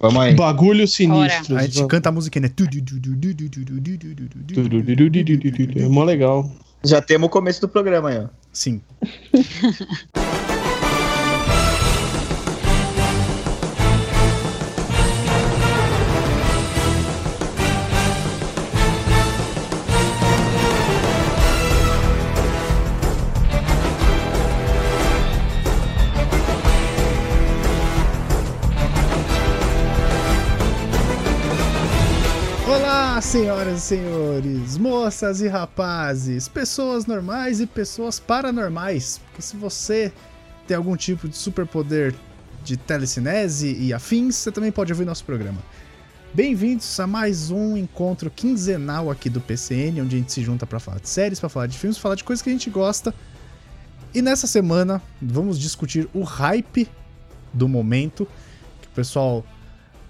Vamos aí. Bagulho sinistro. A gente canta a música, né? É mó legal. Já temos o começo do programa aí, ó. Sim. Senhoras e senhores, moças e rapazes, pessoas normais e pessoas paranormais. Porque se você tem algum tipo de superpoder de telecinese e afins, você também pode ouvir nosso programa. Bem-vindos a mais um encontro quinzenal aqui do PCN, onde a gente se junta para falar de séries, para falar de filmes, falar de coisas que a gente gosta. E nessa semana vamos discutir o hype do momento, que o pessoal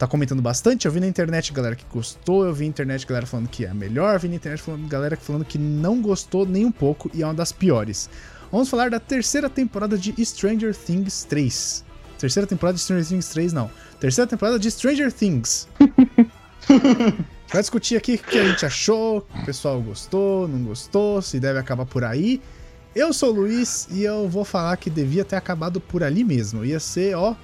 tá comentando bastante. Eu vi na internet galera que gostou, eu vi na internet galera falando que é a melhor, eu vi na internet falando, galera falando que não gostou nem um pouco e é uma das piores. Vamos falar da terceira temporada de Stranger Things 3. Terceira temporada de Stranger Things 3, não. Terceira temporada de Stranger Things. Vai discutir aqui o que a gente achou, o pessoal gostou, não gostou, se deve acabar por aí. Eu sou o Luiz e eu vou falar que devia ter acabado por ali mesmo. Ia ser, ó,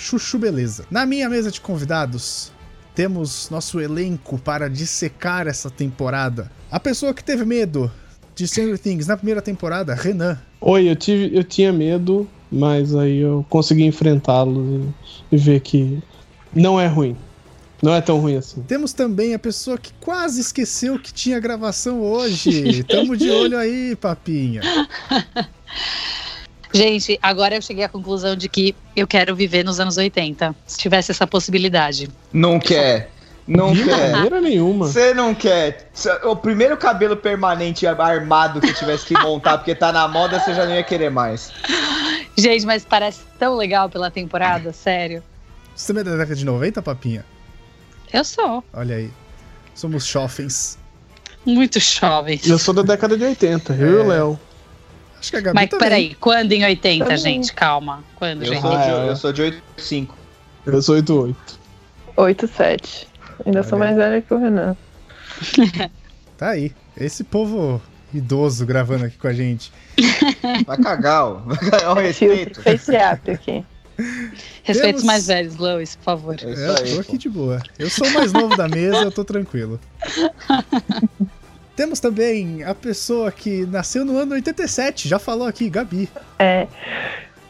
chuchu beleza. Na minha mesa de convidados, temos nosso elenco para dissecar essa temporada. A pessoa que teve medo de Stranger Things na primeira temporada, Renan. Oi, eu, tive, eu tinha medo, mas aí eu consegui enfrentá-lo e, e ver que não é ruim. Não é tão ruim assim. Temos também a pessoa que quase esqueceu que tinha gravação hoje. Tamo de olho aí, papinha. Gente, agora eu cheguei à conclusão de que eu quero viver nos anos 80, se tivesse essa possibilidade. Não quer. Não De quer. maneira nenhuma. Você não quer. O primeiro cabelo permanente armado que tivesse que montar porque tá na moda, você já não ia querer mais. Gente, mas parece tão legal pela temporada, sério. Você também é da década de 90, papinha? Eu sou Olha aí. Somos chofens. muito jovem. Eu sou da década de 80, eu e o Léo. Acho que a Gabi Mas também. peraí, quando em 80, Também. gente? Calma. Quando, Eu gente? sou, Ah, de, é. eu sou de 85. Eu sou 88. 8, 7. Ainda sou Olha. mais velha que o Renan. Tá aí. Esse povo idoso gravando aqui com a gente. Vai cagar, ó. Vai cagar o respeito. face app aqui. Respeita Temos- os mais velhos, Lois, por favor. É isso eu tô aqui de boa. Eu sou o mais novo da mesa, eu tô tranquilo. Temos também a pessoa que nasceu no ano 87, já falou aqui, Gabi. É,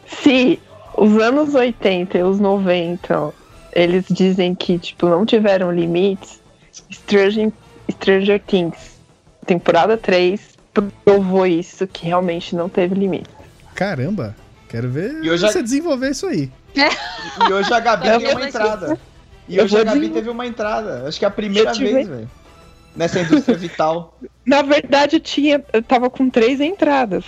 se os anos 80 e os 90 eles dizem que tipo não tiveram limites, Stranger, Stranger Things, temporada 3, provou isso que realmente não teve limite. Caramba, quero ver E já- você desenvolver isso aí. E hoje a Gabi tem uma entrada. E hoje a Gabi teve uma entrada. Acho que é a primeira vez, velho. Nessa indústria vital. Na verdade, eu tinha, eu tava com três entradas.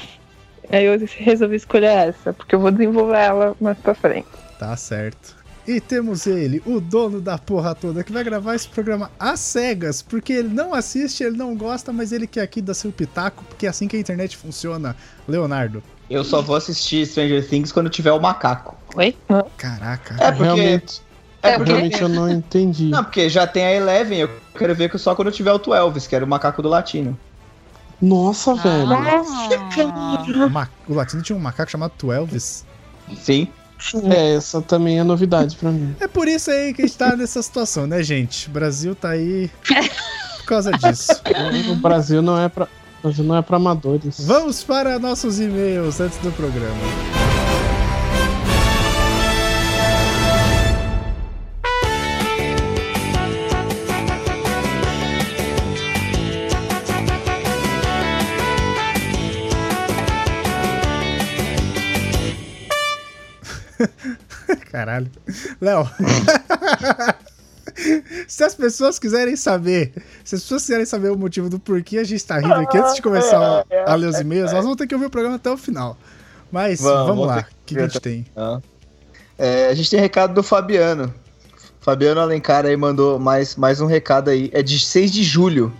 Aí eu resolvi escolher essa, porque eu vou desenvolver ela mais pra frente. Tá certo. E temos ele, o dono da porra toda, que vai gravar esse programa às cegas, porque ele não assiste, ele não gosta, mas ele quer aqui dar seu pitaco, porque é assim que a internet funciona. Leonardo. Eu só vou assistir Stranger Things quando tiver o macaco. Oi? Caraca. É porque. Realmente, É porque. realmente eu não entendi. Não, porque já tem a Eleven, eu quero ver que só quando tiver o Twelves, que era o macaco do latino. Nossa, velho. Ah, O, ma- o latino tinha um macaco chamado Twelves. Sim. É, essa também é novidade pra mim. É por isso aí que a gente tá nessa situação, né, gente? O Brasil tá aí por causa disso. O Brasil não é pra, o Brasil não é pra amadores. Vamos para nossos e-mails antes do programa. Caralho. Léo. Se as pessoas quiserem saber, se as pessoas quiserem saber o motivo do porquê a gente tá rindo aqui antes de começar a, a ler os e-mails, nós vamos ter que ouvir o programa até o final. Mas Vamos, vamos, lá, o que, que a gente tem? É, a gente tem recado do Fabiano. Fabiano Alencar aí mandou mais, mais um recado aí. É de 6 de julho.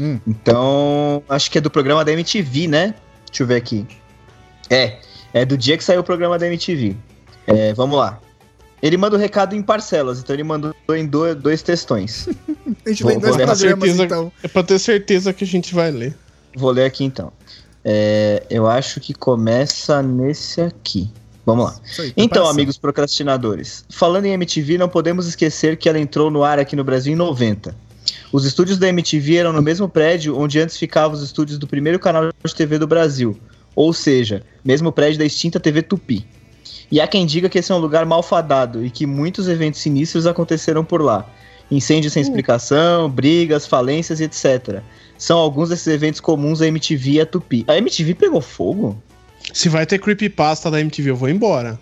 Hum. Então, acho que é do programa da MTV, né? Deixa eu ver aqui. É, é do dia que saiu o programa da MTV. É, vamos lá. Ele manda o recado em parcelas, então ele mandou em do- dois textões. A gente Vou- em dois programas, Certeza- então. É pra ter certeza que a gente vai ler. Vou ler aqui então. É, eu acho que começa nesse aqui. Vamos lá. Aí, Então, comparação. amigos procrastinadores, falando em MTV, não podemos esquecer que ela entrou no ar aqui no Brasil em 90. Os estúdios da MTV eram no mesmo prédio onde antes ficavam os estúdios do primeiro canal de TV do Brasil, ou seja, mesmo prédio da extinta TV Tupi. E há quem diga que esse é um lugar malfadado e que muitos eventos sinistros aconteceram por lá. Incêndios sem explicação, brigas, falências e etc. São alguns desses eventos comuns à MTV e à Tupi. A MTV pegou fogo? Se vai ter creepypasta da MTV, eu vou embora.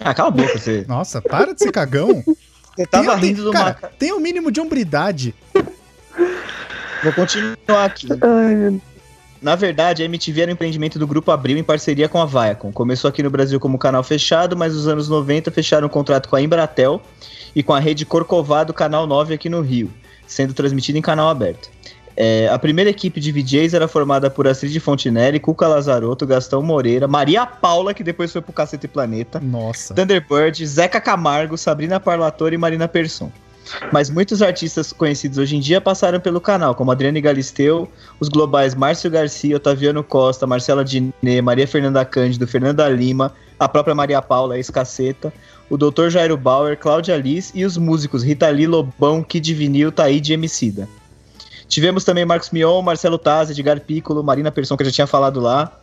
Ah, cala a boca, você. Nossa, para de ser cagão. Você tava Tem- rindo do cara, tem o mínimo de hombridade. Vou continuar aqui. Ai, meu Na verdade, a MTV era um empreendimento do Grupo Abril em parceria com a Viacom. Começou aqui no Brasil como canal fechado, mas nos anos 90 fecharam um contrato com a Embratel e com a rede Corcovado Canal 9 aqui no Rio, sendo transmitido em canal aberto. É, a primeira equipe de VJs era formada por Astrid Fontinelli, Cuca Lazarotto, Gastão Moreira, Maria Paula, que depois foi pro Cacete Planeta, Nossa. Thunderbird, Zeca Camargo, Sabrina Parlatore e Marina Persson. Mas muitos artistas conhecidos hoje em dia passaram pelo canal, como Adriane Galisteu, os globais Márcio Garcia, Otaviano Costa, Marcela Diné, Maria Fernanda Cândido, Fernanda Lima, a própria Maria Paula, ex-caceta, o Dr. Jairo Bauer, Cláudia Liz e os músicos Rita Lee, Lobão, Kid Vinil, Taíde e Emicida. Tivemos também Marcos Mion, Marcelo Taz, Edgar Piccolo, Marina Persson, que eu já tinha falado lá,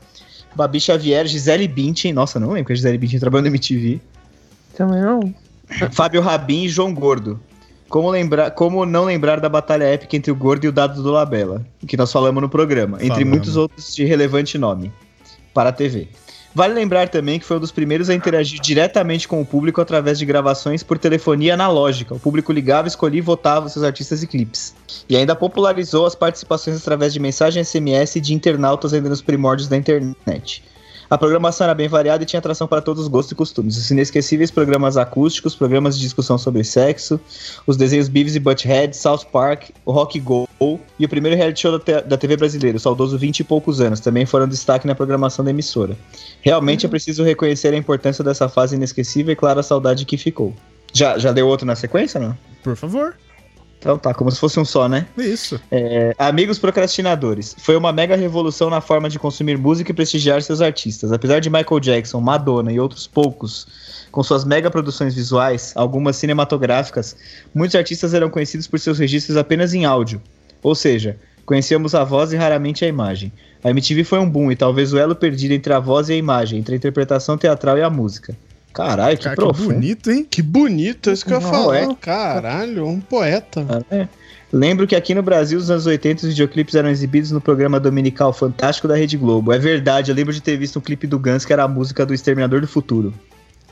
Babi Xavier, Gisele Bündchen, nossa, não lembro que a Gisele Bündchen trabalhou na MTV. Também não. Fábio Rabin e João Gordo. Como, lembrar, como não lembrar da batalha épica entre o Gordo e o Dado do Labella, que nós falamos no programa, entre Falamos. muitos outros de relevante nome para a TV. Vale lembrar também que foi um dos primeiros a interagir diretamente com o público através de gravações por telefonia analógica. O público ligava, escolhia e votava seus artistas e clipes. E ainda popularizou as participações através de mensagem SMS e de internautas ainda nos primórdios da internet. A programação era bem variada e tinha atração para todos os gostos e costumes. Os inesquecíveis programas acústicos, programas de discussão sobre sexo, os desenhos Beavis e Butthead, South Park, o Rock Go e o primeiro reality show da, da TV brasileira, o saudoso 20 e poucos anos, também foram destaque na programação da emissora. Realmente é preciso reconhecer a importância dessa fase inesquecível e, claro, a saudade que ficou. Já, já deu outro na sequência, não? Por favor. Então tá, como se fosse um só, né? Isso. É, amigos procrastinadores. Foi uma mega revolução na forma de consumir música e prestigiar seus artistas. Apesar de Michael Jackson, Madonna e outros poucos com suas mega produções visuais, algumas cinematográficas, muitos artistas eram conhecidos por seus registros apenas em áudio. Ou seja, conhecíamos a voz e raramente a imagem. A MTV foi um boom e talvez o elo perdido entre a voz e a imagem, entre a interpretação teatral e a música. Caralho, que Cara, que bonito, hein? Que bonito, é isso que eu ia falar. é. Caralho, um poeta. É. Lembro que aqui no Brasil, nos anos 80, os videoclipes eram exibidos no programa dominical Fantástico da Rede Globo. É verdade, eu lembro de ter visto um clipe do Guns que era a música do Exterminador do Futuro.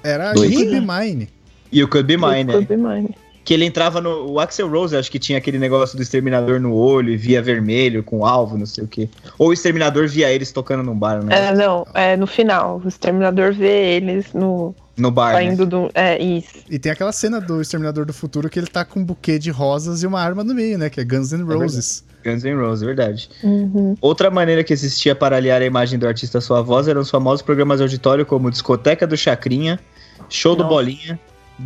Era Dois. Could Be Mine. E o Could Be Mine, né? Could be mine. Que ele entrava no. O Axel Rose, acho que tinha aquele negócio do Exterminador no olho e via vermelho com alvo, não sei o quê. Ou o Exterminador via eles tocando num bar, né? É, não, é no final. O exterminador vê eles no. No bar. Né? saindo do. É, isso. E tem aquela cena do Exterminador do Futuro que ele tá com um buquê de rosas e uma arma no meio, né? Que é Guns N' Roses. Guns N' Roses, verdade. Uhum. Outra maneira que existia para aliar a imagem do artista à sua voz eram os famosos programas de auditório como Discoteca do Chacrinha, Show do Nossa. Bolinha,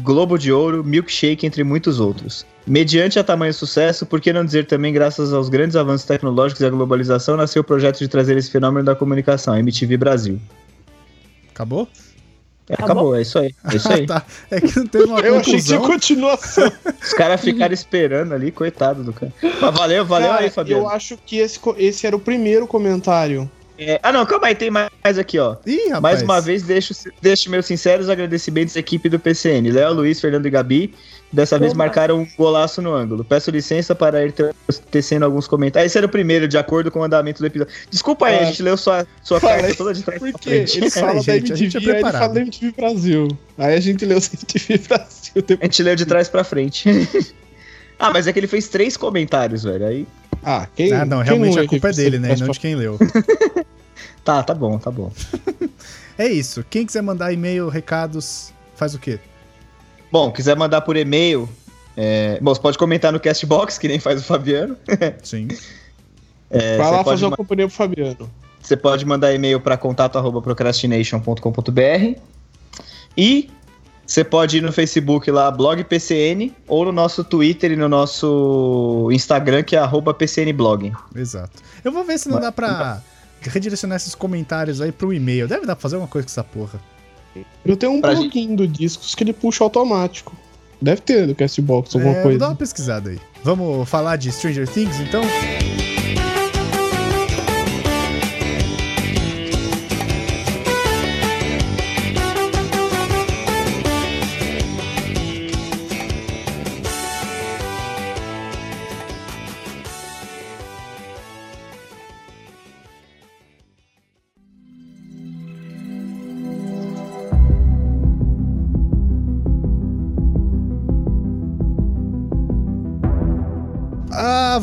Globo de Ouro, Milkshake, entre muitos outros. Mediante a tamanho sucesso, por que não dizer também graças aos grandes avanços tecnológicos e à globalização, nasceu o projeto de trazer esse fenômeno da comunicação, a MTV Brasil. Acabou? É, acabou, é isso aí. É isso aí. tá. É que não teve uma Eu achei que tinha conclusão. continuação. Os caras ficaram esperando ali, coitado do cara. Mas valeu, valeu Cara, aí, Fabiano. Eu acho que esse, esse era o primeiro comentário. É, ah, não, calma aí, tem mais aqui, ó. Ih, rapaz. Mais uma vez, deixo, deixo meus sinceros agradecimentos à equipe do PCN. Léo, Luiz, Fernando e Gabi. Dessa vez marcaram um golaço no ângulo. Peço licença para ir te- tecendo alguns comentários. Esse era o primeiro, de acordo com o andamento do episódio. Desculpa aí, Ah, a gente leu sua, sua falei, carta toda de trás pra Porque frente. ele fala da gente, a gente é MTV, aí ele fala da MTV Brasil. Aí a gente leu o MTV Brasil A gente leu de trás pra frente. ah, mas é que ele fez três comentários, velho. Aí. Ah, quem Ah, não, realmente lê a culpa é dele, né? E não de quem leu. Tá, tá bom, tá bom. É isso. Quem quiser mandar e-mail, recados, faz o quê? Bom, quiser mandar por e-mail. é, Bom, você pode comentar no Castbox, que nem faz o Fabiano. Sim. É, Vai lá pode fazer uma ma- companhia pro Fabiano. Você pode mandar e-mail para contato@procrastination.com.br e Você pode ir no Facebook lá, blog PCN, ou no nosso Twitter e no nosso Instagram, que é arroba PCNblog. Exato. Eu vou ver se não dá pra redirecionar esses comentários aí pro e-mail. Deve dar pra fazer alguma coisa com essa porra. Eu tenho um Pra plugin do Discos que ele puxa automático. Deve ter no Castbox alguma É, coisa. dar uma pesquisada aí. Vamos falar de Stranger Things, então?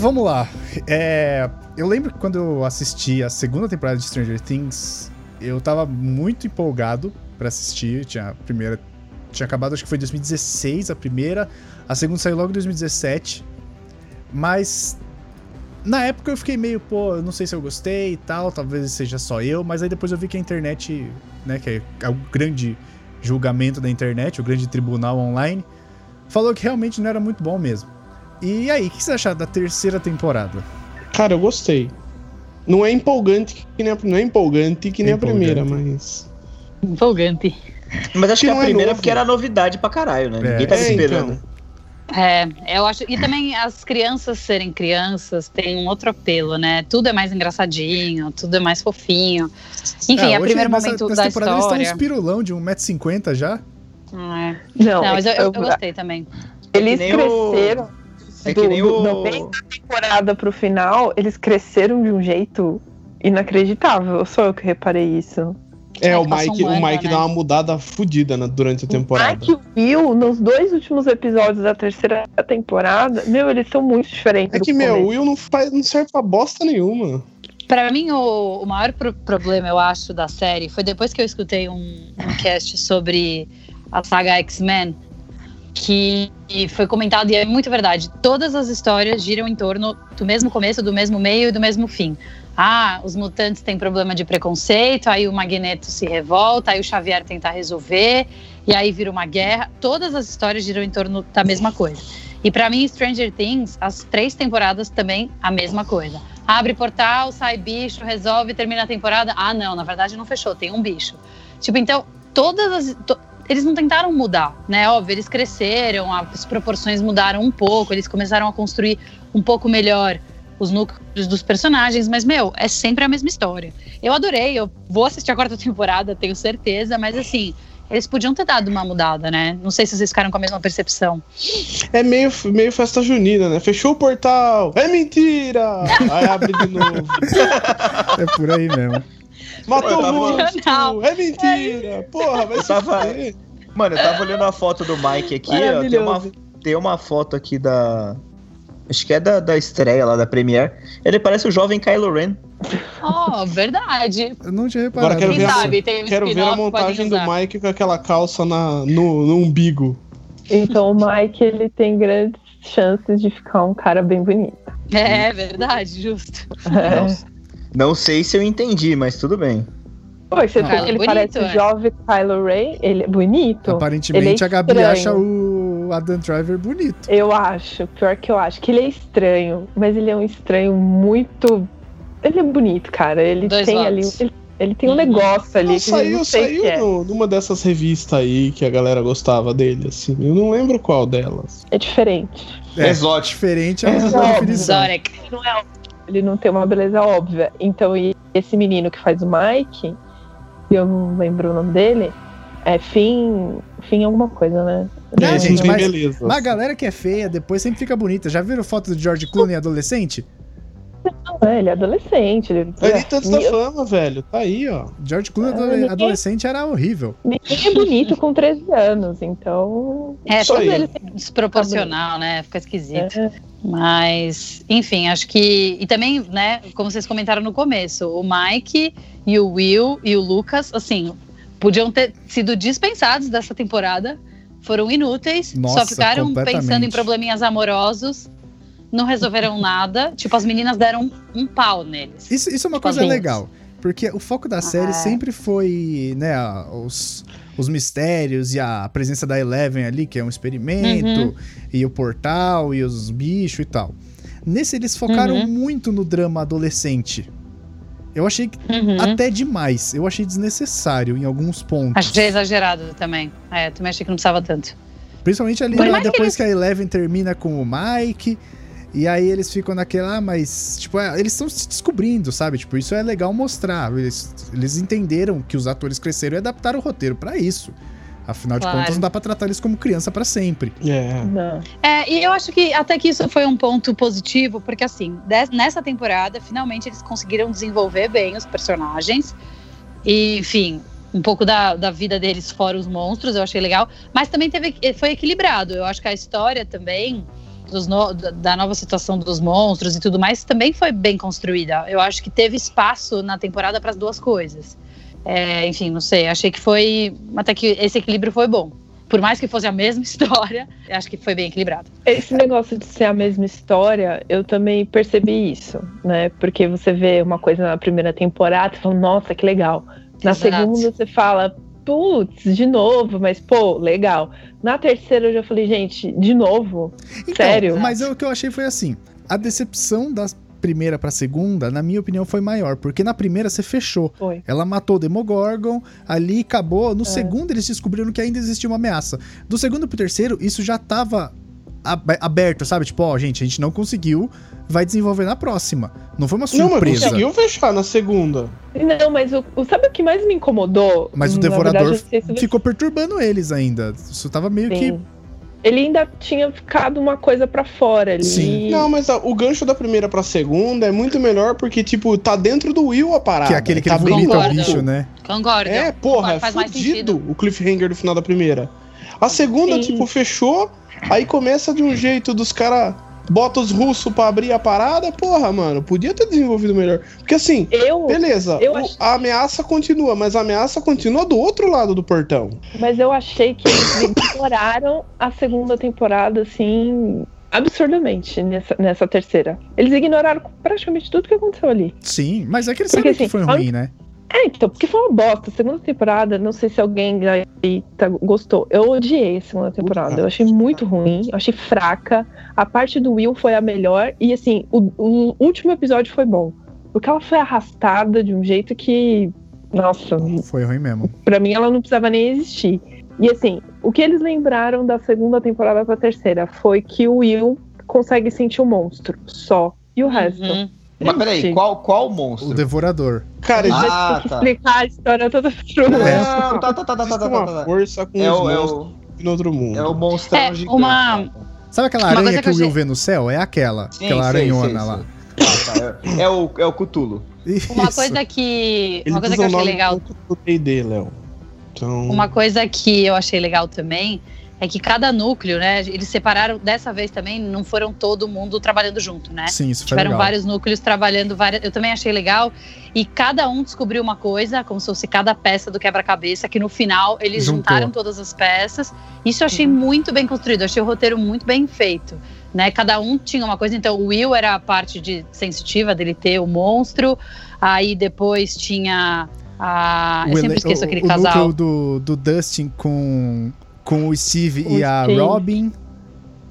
Vamos lá. É, eu lembro que quando eu assisti a segunda temporada de Stranger Things, eu tava muito empolgado pra assistir. Tinha a primeira. Tinha acabado, acho que foi em 2016 a primeira. A segunda saiu logo em 2017. Mas. Na época eu fiquei meio, pô, não sei se eu gostei e tal, talvez seja só eu, mas aí depois eu vi que a internet, né, que é o grande julgamento da internet, o grande tribunal online, falou que realmente não era muito bom mesmo. E aí, o que você acharam da terceira temporada? Cara, eu gostei. Não é empolgante que nem a, não é empolgante que nem a primeira, Empolgante. mas. Empolgante. Mas acho Que que a é primeira novo. porque era novidade pra caralho, né? É. Ninguém tava É, esperando. então. É, eu acho. E também as crianças serem crianças tem um outro apelo, né? Tudo é mais engraçadinho, tudo é mais fofinho. Enfim, Ah, é o primeiro nessa- momento nessa da temporada Eles história. estão uns pirulão de 1,50m já. É. Não, Não, mas eu, eu- eu- gostei também. eles nem o- É que do- nem do- o. do meio da temporada pro final, eles cresceram de um jeito inacreditável. Só eu que reparei isso. É, o Mike, o Mike né? dá uma mudada fodida né, durante a temporada. Mike e o Will, nos dois últimos episódios da terceira temporada, meu, eles são muito diferentes. É que, meu, o. Will não, faz, não serve pra bosta nenhuma. Pra mim, o, o maior pro- problema, eu acho, da série foi depois que eu escutei um, um cast sobre a saga X-Men, que foi comentado, e é muito verdade. Todas as histórias giram em torno do mesmo começo, do mesmo meio e do mesmo fim. Ah, os mutantes têm problema de preconceito, aí o Magneto se revolta, aí o Xavier tenta resolver, e aí vira uma guerra. Todas as histórias giram em torno da mesma coisa. E pra mim, Stranger Things, as três temporadas também a mesma coisa. Abre portal, sai bicho, resolve, termina a temporada. Ah, não, na verdade não fechou, tem um bicho. Tipo, então, todas as. to- eles não tentaram mudar, né? Óbvio, eles cresceram, as proporções mudaram um pouco, eles começaram a construir um pouco melhor os núcleos dos personagens, mas, meu, é sempre a mesma história. Eu adorei, eu vou assistir a quarta temporada, tenho certeza, mas assim, eles podiam ter dado uma mudada, né? Não sei se vocês ficaram com a mesma percepção. É meio, meio festa junina, né? Fechou o portal! É mentira! Aí abre de novo. É por aí mesmo. Matou Eu o tava- monstro! É mentira! Porra, vai Eu se tava-. Mano, eu tava olhando a foto do Mike aqui, ó. Tem uma, tem uma foto aqui da. Acho que é da, da estreia lá da Premiere. Ele parece o jovem Kylo Ren. Oh, verdade. Eu não tinha Agora reparado. quero Quem ver, a, sabe, tem um quero ver a montagem do. Mike com aquela calça na, no, no umbigo. Então o Mike, ele tem grandes chances de ficar um cara bem bonito. É verdade, justo. Não, não sei se eu entendi, mas tudo bem. Pô, você vê ele que ele bonito, parece é. o jovem Kylo Ren, ele é bonito. Aparentemente Ele é a Gabi acha o Adam Driver bonito. Eu acho, pior que eu acho, que ele é estranho, mas ele é um estranho muito. Ele é bonito, cara. Ele Dois tem votos. ali. Ele, ele tem um Uhum. negócio ali Não, que saiu, não saiu que é. no- numa dessas revistas aí que a galera gostava dele, assim. Eu não lembro qual delas. É diferente. É, Exótico. Diferente é a Exótico. definição. Ele não, é, ele não tem uma beleza óbvia. Então, e esse menino que faz o Mike, que eu não lembro o nome dele, é Finn. Finn alguma coisa, né? É, Não, gente, tem mas- beleza. Mas a galera que é feia depois sempre fica bonita. Já viram foto do George Clooney adolescente? Não, é, ele é adolescente. Ele, Militantes da Ninguém- fama, velho. Tá aí, ó. George Clooney Ah, ninguém- adolescente era horrível. Ninguém é bonito com 13 anos, então. É, aí. tudo ele desproporcional, né? Fica esquisito. É. Mas, enfim, acho que. E também, né, como vocês comentaram no começo, o Mike e o Will e o Lucas, assim, podiam ter sido dispensados dessa temporada. Foram inúteis, Nossa, só ficaram pensando em probleminhas amorosos, não resolveram nada. Tipo, as meninas deram um pau neles. Isso, isso é uma Tipo coisa assim. legal. Porque o foco da série Ah. sempre foi, né, os, os mistérios e a presença da Eleven ali, que é um experimento, Uhum. e o portal, e os bichos e tal. Nesse eles focaram Uhum. muito no drama adolescente. Eu achei que Uhum. até demais. Eu achei desnecessário em alguns pontos. Achei exagerado também. É, também achei que não precisava tanto. Principalmente ali mais que depois eles- que, a Eleven termina com o Mike. E aí eles ficam naquela, ah, mas, tipo, é, eles estão se descobrindo, sabe? Tipo, isso é legal mostrar. Eles, eles entenderam que os atores cresceram e adaptaram o roteiro pra isso. Afinal de Claro. contas, não dá pra tratar eles como criança pra sempre. É. Não. É, e eu acho que até que isso foi um ponto positivo, porque assim, des- nessa temporada, finalmente eles conseguiram desenvolver bem os personagens. E, enfim, um pouco da, da vida deles fora os monstros, eu achei legal. Mas também teve, foi equilibrado. Eu acho que a história também. No- da- nova situação dos monstros e tudo mais também foi bem construída. Eu acho que teve espaço na temporada para as duas coisas. É, enfim, não sei. Achei que foi. Até que esse equilíbrio foi bom. Por mais que fosse a mesma história, eu acho que foi bem equilibrado. Esse negócio de ser a mesma história, eu também percebi isso, né? Porque você vê uma coisa na primeira temporada e fala, nossa, que legal. Na Exato. segunda você fala, putz, de novo, mas pô, legal. Na terceira eu já falei, gente, de novo? Então, Sério? Mas eu- o que eu achei foi assim: a decepção da primeira pra segunda, na minha opinião, foi maior. Porque na primeira você fechou. Foi. Ela matou o Demogorgon, ali acabou. No É. segundo, eles descobriram que ainda existia uma ameaça. Do segundo pro terceiro, isso já tava aberto, sabe? Tipo, ó, gente, a gente não conseguiu, vai desenvolver na próxima. Não foi uma Não, mas surpresa. conseguiu fechar na segunda. Não, mas o, o- sabe o que mais me incomodou? Mas o Devorador verdade, se você- Ficou perturbando eles ainda. Isso tava meio que. Sim. Ele ainda tinha ficado uma coisa pra fora ali. Sim. Não, mas a- o gancho da primeira pra segunda é muito melhor porque, tipo, tá dentro do Will a parada. Que é aquele que tá ele vomita o Concordo. bicho, né? Concordo. É, porra, é faz mais fudido sentido. o cliffhanger do final da primeira. A segunda, Sim. tipo, fechou, aí começa de um jeito dos caras bota os russos pra abrir a parada, porra, mano, podia ter desenvolvido melhor. Porque assim, Eu, beleza, eu o- ach- a ameaça continua, mas a ameaça continua do outro lado do portão. mas eu achei que eles ignoraram a segunda temporada, assim, absurdamente nessa, nessa terceira. Eles ignoraram praticamente tudo que aconteceu ali. Sim, mas é que eles Porque, sabem que assim, foi a ruim, né? É, então, porque foi uma bosta. A segunda temporada, não sei se alguém aí tá- gostou. Eu odiei a segunda temporada. Eu achei muito ruim, eu achei fraca. A parte do Will foi a melhor. E assim, o, o último episódio foi bom. Porque ela foi arrastada de um jeito que. Nossa, Foi ruim mesmo. Pra mim ela não precisava nem existir. E assim, o que eles lembraram da segunda temporada pra terceira foi que o Will consegue sentir o monstro só. E o resto. Uhum. Mas peraí, qual, qual monstro? O Devorador. Cara, existe Ah, tem que tá. explicar a história toda pro Não, tá, tá, tá, tá, tá, tá, uma tá. força com É os o, é, monstros o, no outro mundo. é o monstrão É, gigante. uma- Sabe aquela aranha que, o Will vê no céu? É aquela. Sim, aquela aranhona lá. Ah, tá, é, é o, é o Cthulhu. Uma coisa que. Uma coisa que eu achei legal. Então, Uma coisa que eu achei legal também é que cada núcleo, né? Eles separaram dessa vez também, não foram todo mundo trabalhando junto, né? Sim, isso foi Tiveram legal. vários núcleos trabalhando várias. Eu também achei legal. E cada um descobriu uma coisa, como se fosse cada peça do quebra-cabeça, que no final eles Juntou. juntaram todas as peças. Isso eu achei muito bem construído, achei o roteiro muito bem feito. Né? Cada um tinha uma coisa, então o Will era a parte de sensitiva dele ter o monstro, aí depois tinha a. Eu O sempre esqueço o- aquele o casal. núcleo do, do Dustin com, com o Steve O e a Steve. Robin.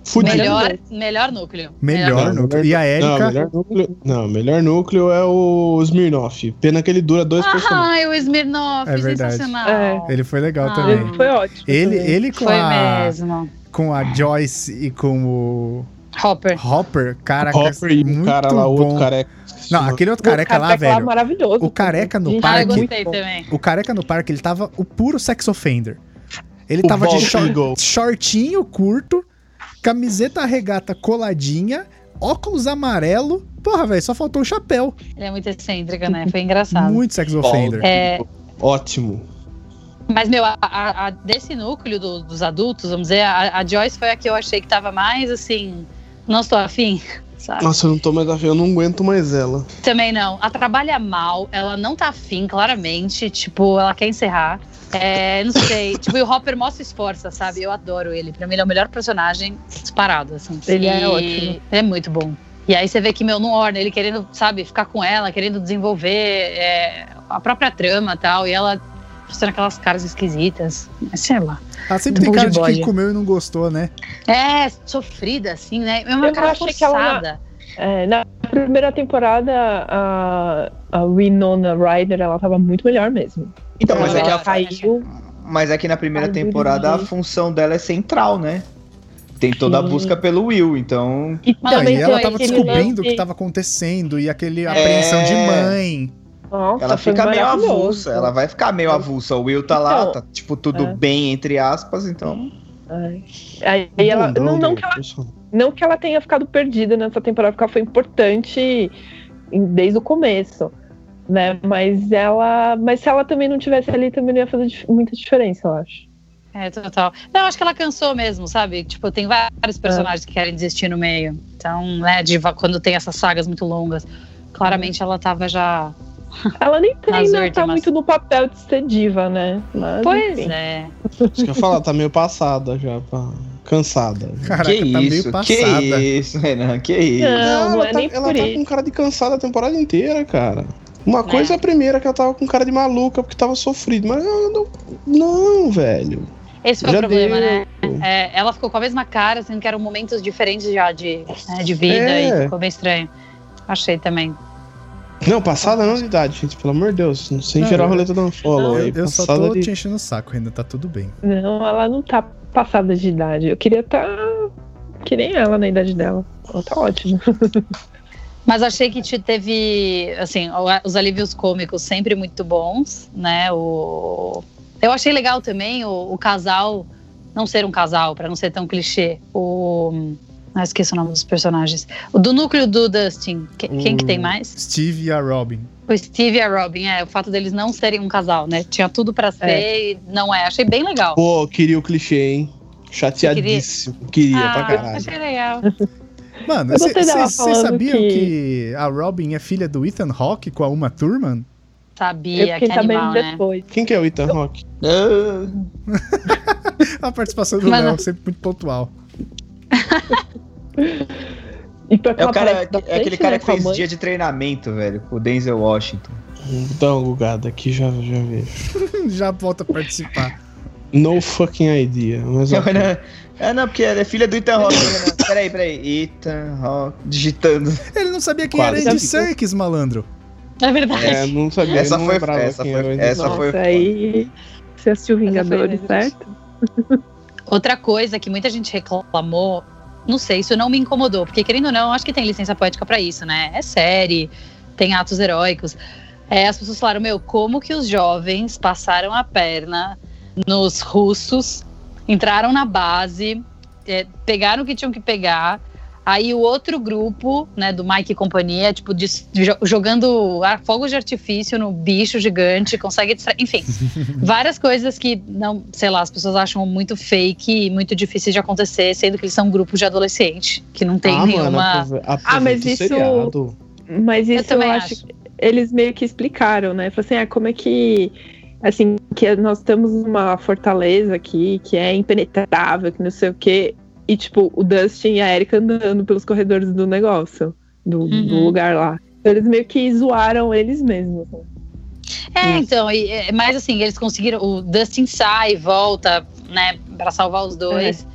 fudido. Melhor, melhor núcleo. Melhor Não, núcleo. E a Não, Erika. melhor núcleo, não, melhor núcleo é o Smirnoff. Pena que ele dura dois personagens. Ai, o Smirnoff, É verdade. sensacional. É. Ele foi legal Ah. também. Ele foi ótimo. Ele, também. ele com Foi a, mesmo. com a Joyce e com o Hopper. Hopper, caraca, Hopper e o muito cara lá, o outro bom. careca. Não, aquele outro careca lá, velho. maravilhoso. O careca no Gente, Ah, eu parque- gostei bom. também. O careca no parque, ele tava o puro sex offender. Ele O tava de Bald short- shortinho curto, camiseta regata coladinha, óculos amarelo. Porra, velho, só faltou o chapéu. Ele é muito excêntrico, né? Foi engraçado. Muito sex offender. É, Ótimo. mas, meu, a, a- a- desse núcleo do- dos adultos, vamos dizer, a, a Joyce foi a que eu achei que tava mais assim. Não estou afim, sabe? Nossa, eu não tô mais afim, eu não aguento mais ela. Também não. Ela trabalha mal, ela não tá afim, claramente. Tipo, ela quer encerrar. É, não sei. tipo, e o Hopper mostra esforça, sabe? Eu adoro ele. Pra mim, ele é o melhor personagem disparado, assim. Ele é E ótimo. Ele é muito bom. E aí você vê que, meu, não orna, ele querendo, sabe, ficar com ela, querendo desenvolver é, a própria trama e tal, e ela fazendo aquelas caras esquisitas, sei lá. Ela sempre tem cara de de quem comeu e não gostou, né? É, sofrida, assim, né? É uma Eu cara achei que ela- forçada. É, na primeira temporada, a, a Winona Ryder, ela tava muito melhor mesmo. Então, mas ela é que a, caiu. Mas é que na primeira temporada a função dela é central, né? Tem toda a busca pelo Will, então. E Não, também e ela tava descobrindo o que tava acontecendo e aquele apreensão de mãe. Nossa, ela fica meio avulsa, ela vai ficar meio avulsa. O Will tá lá, Então, tá tipo tudo é. bem, entre aspas, então. Aí, aí ela, não, não do que ela, não que ela tenha ficado perdida nessa temporada, porque ela foi importante desde o começo. Né? Mas ela. Mas se ela também não tivesse ali, também não ia fazer muita diferença, eu acho. É, total. Não, acho que ela cansou mesmo, sabe? Tipo, tem vários personagens que querem desistir no meio. Então, né, de, quando tem essas sagas muito longas, claramente ela tava já. Ela nem treina, tá muito no papel de ser diva, né? Mas, Pois enfim. é. Isso que eu ia falar, tá meio passada já, pá. cansada. Caraca, que tá isso, meio passada. que isso, Renan, que isso. Não, não ela é tá, nem ela por tá isso. com cara de cansada a temporada inteira, cara. Uma coisa é É. a primeira, que ela tava com cara de maluca porque tava sofrido. Mas eu não, não velho. Esse foi Já o problema, deu. né? É, ela ficou com a mesma cara, sendo que eram momentos diferentes já de, né, de vida É. e ficou meio estranho. Achei também. Não, passada não de idade, gente. Pelo amor de Deus. Sem gerar roleta do unfollow. Eu, aí, eu só passada tô de- te enchendo o saco, Renan, tá tudo bem. Não, ela não tá passada de idade. Eu queria estar que nem ela na idade dela. Ela tá ótima. Mas achei que te teve, assim, os alívios cômicos sempre muito bons, né? O... Eu achei legal também o, o casal não ser um casal, pra não ser tão clichê. O. Ah, esqueci o nome dos personagens. O do núcleo do Dustin. Que- Quem que tem Hum. mais? Steve e a Robin. O Steve e a Robin, é. O fato deles não serem um casal, né? Tinha tudo pra ser e não é. Achei bem legal. Pô, queria o clichê, hein? Chateadíssimo. Queria, pra ah, caralho. achei legal. Mano, Eu falando sabiam que... que- a Robin é filha do Ethan Hawke com a Uma Thurman? Sabia, Eu que animal, né? depois. Quem que é o Ethan Rock? Ah, A participação do Mas Léo não- sempre muito pontual. E é o cara, é aquele cara né, que fez mãe. dia de treinamento, velho, com o Denzel Washington. Dá uma bugada aqui, já, já vejo. Já volta a participar. No fucking idea. Mas ó, É, não, porque ela é filha do Ethan Hawke. Renan. Peraí, peraí. Ethan Hawke, digitando. Ele não sabia quem Quase. era Andy Serkis, malandro. É verdade. é, não sabia. Essa não foi- essa foi- essa Hawke. foi- Nossa, aí você assistiu Vingadores, certo? Outra coisa que muita gente reclamou, não sei, isso não me incomodou, porque querendo ou não, acho que tem licença poética pra isso, né? É série, tem atos heróicos. É, as pessoas falaram, meu, como que os jovens passaram a perna nos russos, entraram na base, é, pegaram o que tinham que pegar. Aí o outro grupo, né, do Mike e companhia, tipo, dis- jo- jogando ar- fogos de artifício no bicho gigante, consegue distrair. Enfim, várias coisas que não, sei lá, as pessoas acham muito fake e muito difíceis de acontecer, sendo que eles são grupos de adolescente, que não tem ah, nenhuma. Mano, Ah, mas isso- seriado. Mas Eu isso eu, também acho acho. que eles meio que explicaram, né? Falaram assim, ah, como é que. Assim, que nós temos uma fortaleza aqui que é impenetrável, que não sei o quê. E, tipo, o Dustin e a Erika andando pelos corredores do negócio, do, do Uhum. lugar lá. Então, eles meio que zoaram eles mesmos. né? É, Isso. então, e, é, mas assim, eles conseguiram. O Dustin sai e volta, né, pra salvar os dois.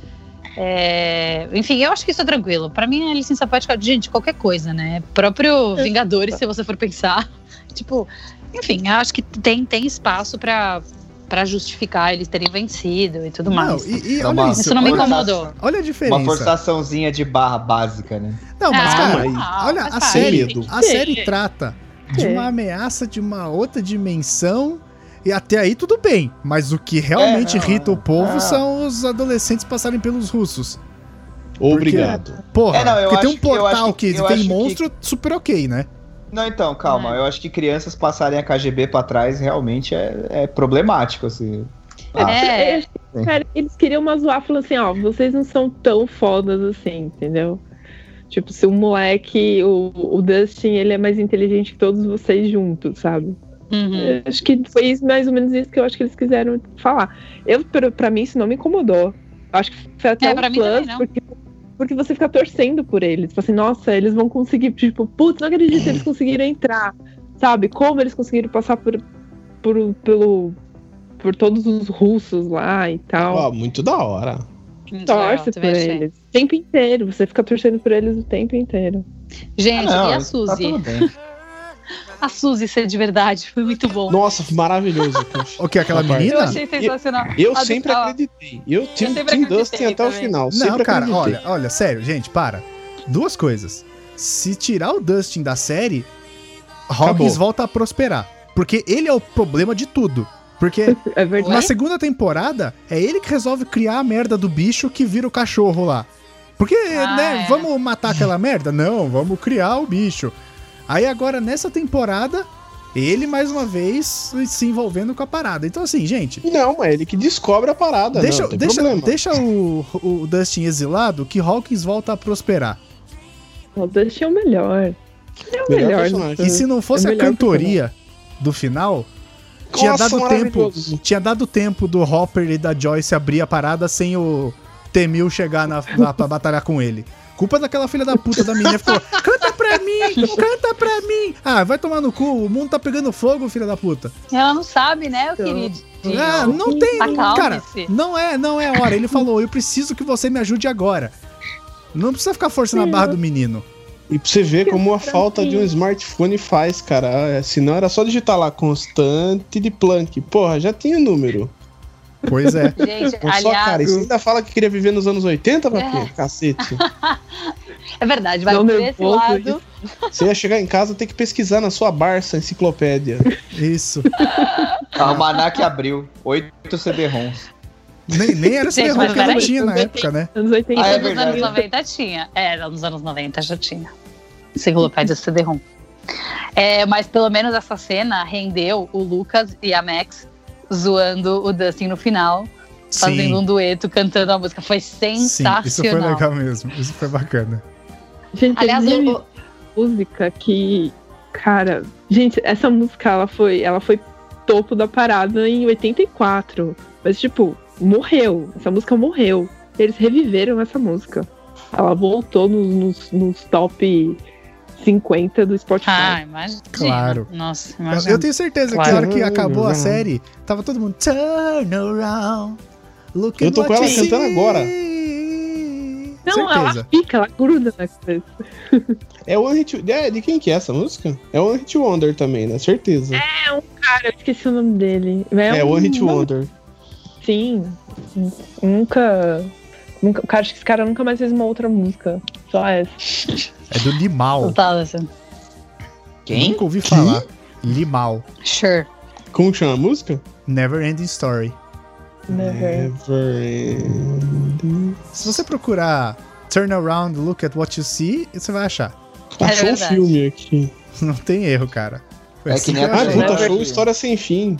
É, enfim, eu acho que isso é tranquilo. Pra mim, a licença poética de gente, qualquer coisa, né? Próprio Vingadores, se você for pensar. Tipo, enfim, acho que tem, tem espaço pra, pra justificar eles terem vencido e tudo Não, mais. e, e É olha uma- isso. Isso não me olha, incomodou. olha a Uma diferença. forçaçãozinha de barra básica, né? Não, mas, Ah, cara, mas- olha, mas a faz, série, que a série trata de É. uma ameaça de uma outra dimensão e até aí tudo bem. Mas o que realmente É, não, irrita o povo ah. são os adolescentes passarem pelos russos. Obrigado. Porra, É, não, porque tem um que- portal que, que- eu tem acho que- monstro super ok, né? Não, então, calma. É. Eu acho que crianças passarem a KGB pra trás realmente é, é problemático, assim. Ah, É, Cara, eles queriam uma zoar falando assim, ó, vocês não são tão fodas assim, entendeu? Tipo, se o moleque, o, o Dustin, ele é mais inteligente que todos vocês juntos, sabe? uhum. Eu Acho que foi isso- mais ou menos isso que eu acho que eles quiseram falar. Eu, pra, pra mim, isso não me incomodou. Eu Acho que foi até É, um plus, também não. porque porque você fica torcendo por eles. Tipo assim, nossa, eles vão conseguir. Tipo, putz, não acredito, eles conseguiram entrar. Sabe? Como eles conseguiram passar por, por, pelo, por todos os russos lá e tal. Ó, muito da hora. Torce por achei. eles. O tempo inteiro. Você fica torcendo por eles o tempo inteiro. Gente, Ah, não, e a tá Suzy? tudo bem. A Suzy ser de verdade foi muito bom. Nossa, maravilhoso. O que? Aquela menina? Eu achei sensacional. Eu do- sempre a- acreditei. Eu tinha sempre Tim acreditei Dustin até o final. Não, sempre cara, acreditei. olha, olha, sério, gente, para. Duas coisas. Se tirar o Dustin da série. Hawkins volta a prosperar. Porque ele é o problema de tudo. Porque É na segunda temporada, é ele que resolve criar a merda do bicho que vira o cachorro lá. Porque, Ah, né, é. vamos matar aquela merda? Não, vamos criar o bicho. Aí agora, nessa temporada, ele mais uma vez se envolvendo com a parada. Então, assim, gente, Não, mas é ele que descobre a parada. deixa, não, deixa, deixa o, o Dustin exilado que Hawkins volta a prosperar. O Dustin é o melhor. Ele é o Melhor melhor. E se não fosse É a cantoria do final, tinha Nossa, dado tempo. Tinha dado tempo do Hopper e da Joyce abrir a parada sem o Temil chegar na, na, pra batalhar com ele. Culpa daquela filha da puta da menina que falou: canta pra mim, canta pra mim. Ah, vai tomar no cu, o mundo tá pegando fogo, filha da puta. Ela não sabe, né, o Então. queridinho? Ah, não tem. Cara, não é, não é hora. Ele falou: eu preciso que você me ajude agora. Não precisa ficar forçando a barra do menino. E pra você ver como a falta de um smartphone faz, cara. É, Senão era só digitar lá constante de Planck. Porra, já tinha o número. Pois é. Gente, Mas só, cara, aliás, e você ainda fala que queria viver nos anos 80, pra É. quê? Cacete. é verdade, vai Não por esse nervoso, lado. Você ia chegar em casa e ter que pesquisar na sua Barça enciclopédia. Isso. Almanac abriu. 8 CD-ROMs. Nem, nem era Gente, CD mas que ela peraí, tinha na eu época, né? Anos 80. Ah, é nos anos verdade. 90 tinha. É, nos anos 90 já tinha. Enciclopédia CD-ROM. É, mas pelo menos essa cena rendeu o Lucas e a Max zoando o Dustin no final, fazendo um dueto, cantando a música. Foi Sim, sensacional. isso foi legal mesmo. Isso foi bacana. Gente, Aliás, o, música que, cara, gente, essa música ela foi, ela foi topo da parada em 84, mas tipo, morreu. Essa música morreu. Eles reviveram essa música. Ela voltou nos, nos, nos top 50 do Spotify. Ah, imagina. Claro. Nossa, Eu, imagina. eu tenho certeza que Claro. na hora que acabou a série, tava todo mundo turn around. Look Eu tô com ela you cantando see." agora. Não, ela certeza. fica, ela gruda na cabeça. É One Hit... É, de quem que é essa música? É One Hit Wonder também, né? Certeza. Cara, eu esqueci o nome dele. É, um One Hit Wonder. Sim. Nunca. Nunca, cara, acho que esse cara nunca mais fez uma outra música. Só essa. É do Limal. Total, assim. Quem? Nunca ouvi falar. Limal. Sure. Como que chama a música? Never Ending Story. Never. Never Ending. Se você procurar Turn Around, Look at What You See, você vai achar. Achou um verdade. filme aqui. Não tem erro, cara. Foi É assim que nem a Ah, achei. puta, achou Ending. História Sem Fim.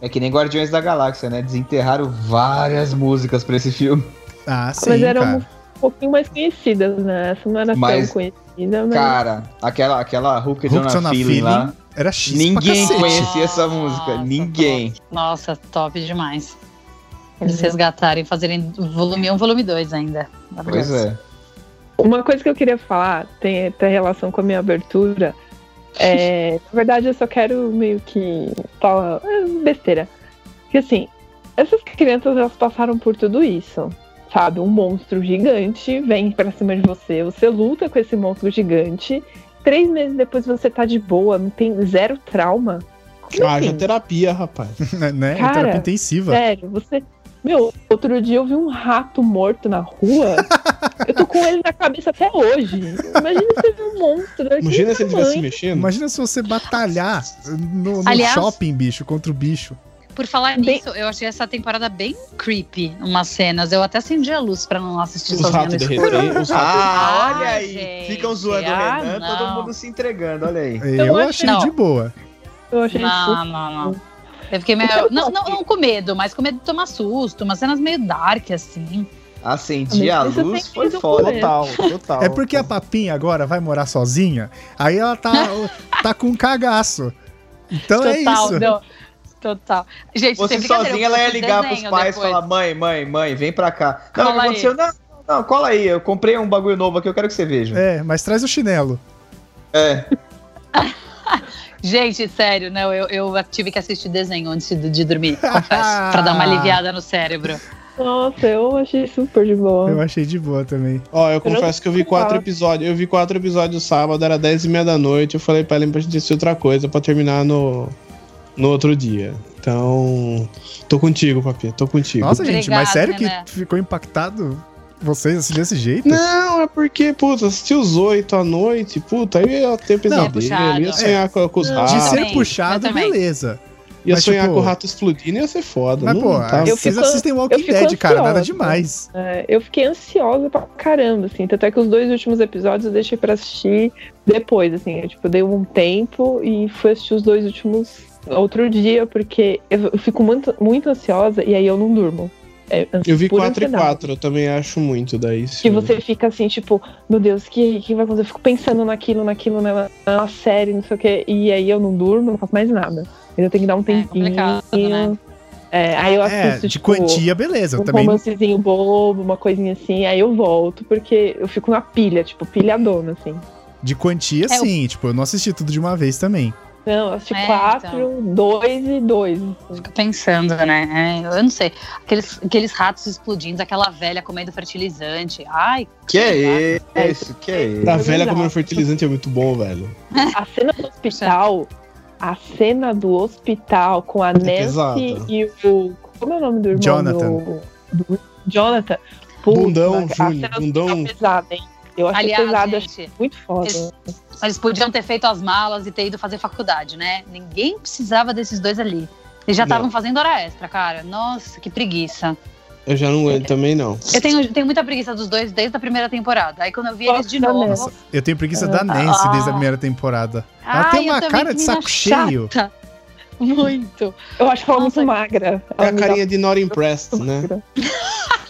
É que nem Guardiões da Galáxia, né? Desenterraram várias músicas pra esse filme. Ah, sim, Mas eram cara. um pouquinho mais conhecidas, né? Essa não era Mas- tão conhecida, mas. Cara, aquela, aquela Hooked a on a Feeling Feeling lá. era X Ninguém conhecia essa música. Nossa, Ninguém. Nossa, top demais. Eles Uhum. resgatarem e fazerem volume 1, volume 2 ainda. Pois é. Uma coisa que eu queria falar tem, tem relação com a minha abertura. É, na verdade, eu só quero meio que falar é, besteira. Porque assim, essas crianças elas passaram por tudo isso. Sabe? Um monstro gigante vem pra cima de você, você luta com esse monstro gigante. Três meses depois você tá de boa, não tem zero trauma. Como Haja assim? terapia, rapaz. né? Cara, Terapia intensiva. Sério, você. Meu, outro dia eu vi um rato morto na rua. eu tô com ele na cabeça até hoje. Imagina você ver um monstro. daquele Imagina se ele estivesse mexendo. Imagina se você batalhar no, no Aliás- shopping, bicho, contra o bicho. Por falar Bem- nisso, eu achei essa temporada bem creepy, umas cenas. Eu até acendi a luz pra não assistir Os sozinha no escuro. derreter. Os ratos... Ah, Ah, olha aí. gente. Ficam zoando o Ah, Renan, todo não. mundo se entregando, olha aí. Eu, achei- achei Não. de boa. Eu achei Não, não, não. Eu fiquei meio. Não, não, não com medo, mas com medo de tomar susto. Umas cenas meio dark, assim. Acendi a isso luz, foi foda. Total, total. É porque a papinha agora vai morar sozinha, aí ela tá, tá com um cagaço. Então é Total, isso. não. Total. Gente, brincadeira, sozinha, eu ela ia ligar pros pais e falar: mãe, mãe, mãe, vem pra cá. Não, o que Cola aí. aconteceu? Não, Não, cola aí, eu comprei um bagulho novo aqui, eu quero que você veja. É, mas traz o chinelo. É. Gente, sério, não, eu, eu tive que assistir desenho antes de, de dormir, confesso, pra dar uma aliviada no cérebro. Nossa, eu achei super de boa. Eu achei de boa também. Ó, eu confesso que eu vi quatro episódios. Eu vi quatro episódios sábado, era dez e meia da noite. Eu falei pra ela pra gente assistir outra coisa pra terminar no, no outro dia. Então, tô contigo, papi, tô contigo. Nossa, gente, mas sério que ficou impactado vocês assim desse jeito? Não, é porque, puta, assisti os oito à noite, puta, aí eu ia ter pesadelo, puxado. ia sonhar com, com os Não, De ratos, ser puxado, beleza. ia mas, sonhar tipo- com o rato explodindo, ia ser foda. Mas, não pô, tá- Eu vocês fico- assistem Walking Dead, cara, nada ansiosa. demais. É, eu fiquei ansiosa pra caramba, assim. Tanto é que os dois últimos episódios eu deixei pra assistir depois, assim. Eu, tipo, dei um tempo e fui assistir os dois últimos outro dia, porque eu, eu fico muito, muito ansiosa e aí eu não durmo. É, Eu vi pura 4 e ansiedade. 4, eu também acho muito daí. Que você fica assim, tipo, meu Deus, o que, que vai acontecer? Eu fico pensando naquilo, naquilo, na, na série, não sei o quê. E aí eu não durmo, não faço mais nada. Eu tenho que dar um tempinho. complicado, né? É, aí eu É, assisto, de tipo, quantia, beleza. Eu um também. romancezinho bobo, uma coisinha assim, aí eu volto, porque eu fico na pilha, tipo, pilhadona, assim. De quantia, É, sim. Tipo, eu não assisti tudo de uma vez também. Não, eu assisti É, quatro, dois e dois. Fico pensando, né? É, eu não sei. Aqueles, aqueles ratos explodindo, aquela velha comendo fertilizante. Ai, Que é esse? Que é esse? Pra É velha verdade. comendo fertilizante é muito bom, velho. A cena do hospital, a cena do hospital com a Nancy pesada. e o. Como é o nome do irmão? Jonathan. Do, do Jonathan. Putz, Bundão, a Júnior, bundão. pesada, hein? Eu achei aliás, pesado, achei gente, muito foda. Eles- eles podiam ter feito as malas e ter ido fazer faculdade, né? Ninguém precisava desses dois ali. Eles já estavam fazendo hora extra, cara. Nossa, que preguiça. Eu já não aguento também, não. Eu tenho, tenho muita preguiça dos dois desde a primeira temporada. Aí quando eu vi eles de Nossa, novo. Nossa. Eu tenho preguiça da Nancy desde a primeira temporada. Ela ai, tem uma cara que de saco cheio. chata. Muito. Eu acho ela Nossa. muito magra. É a carinha de not impressed, né?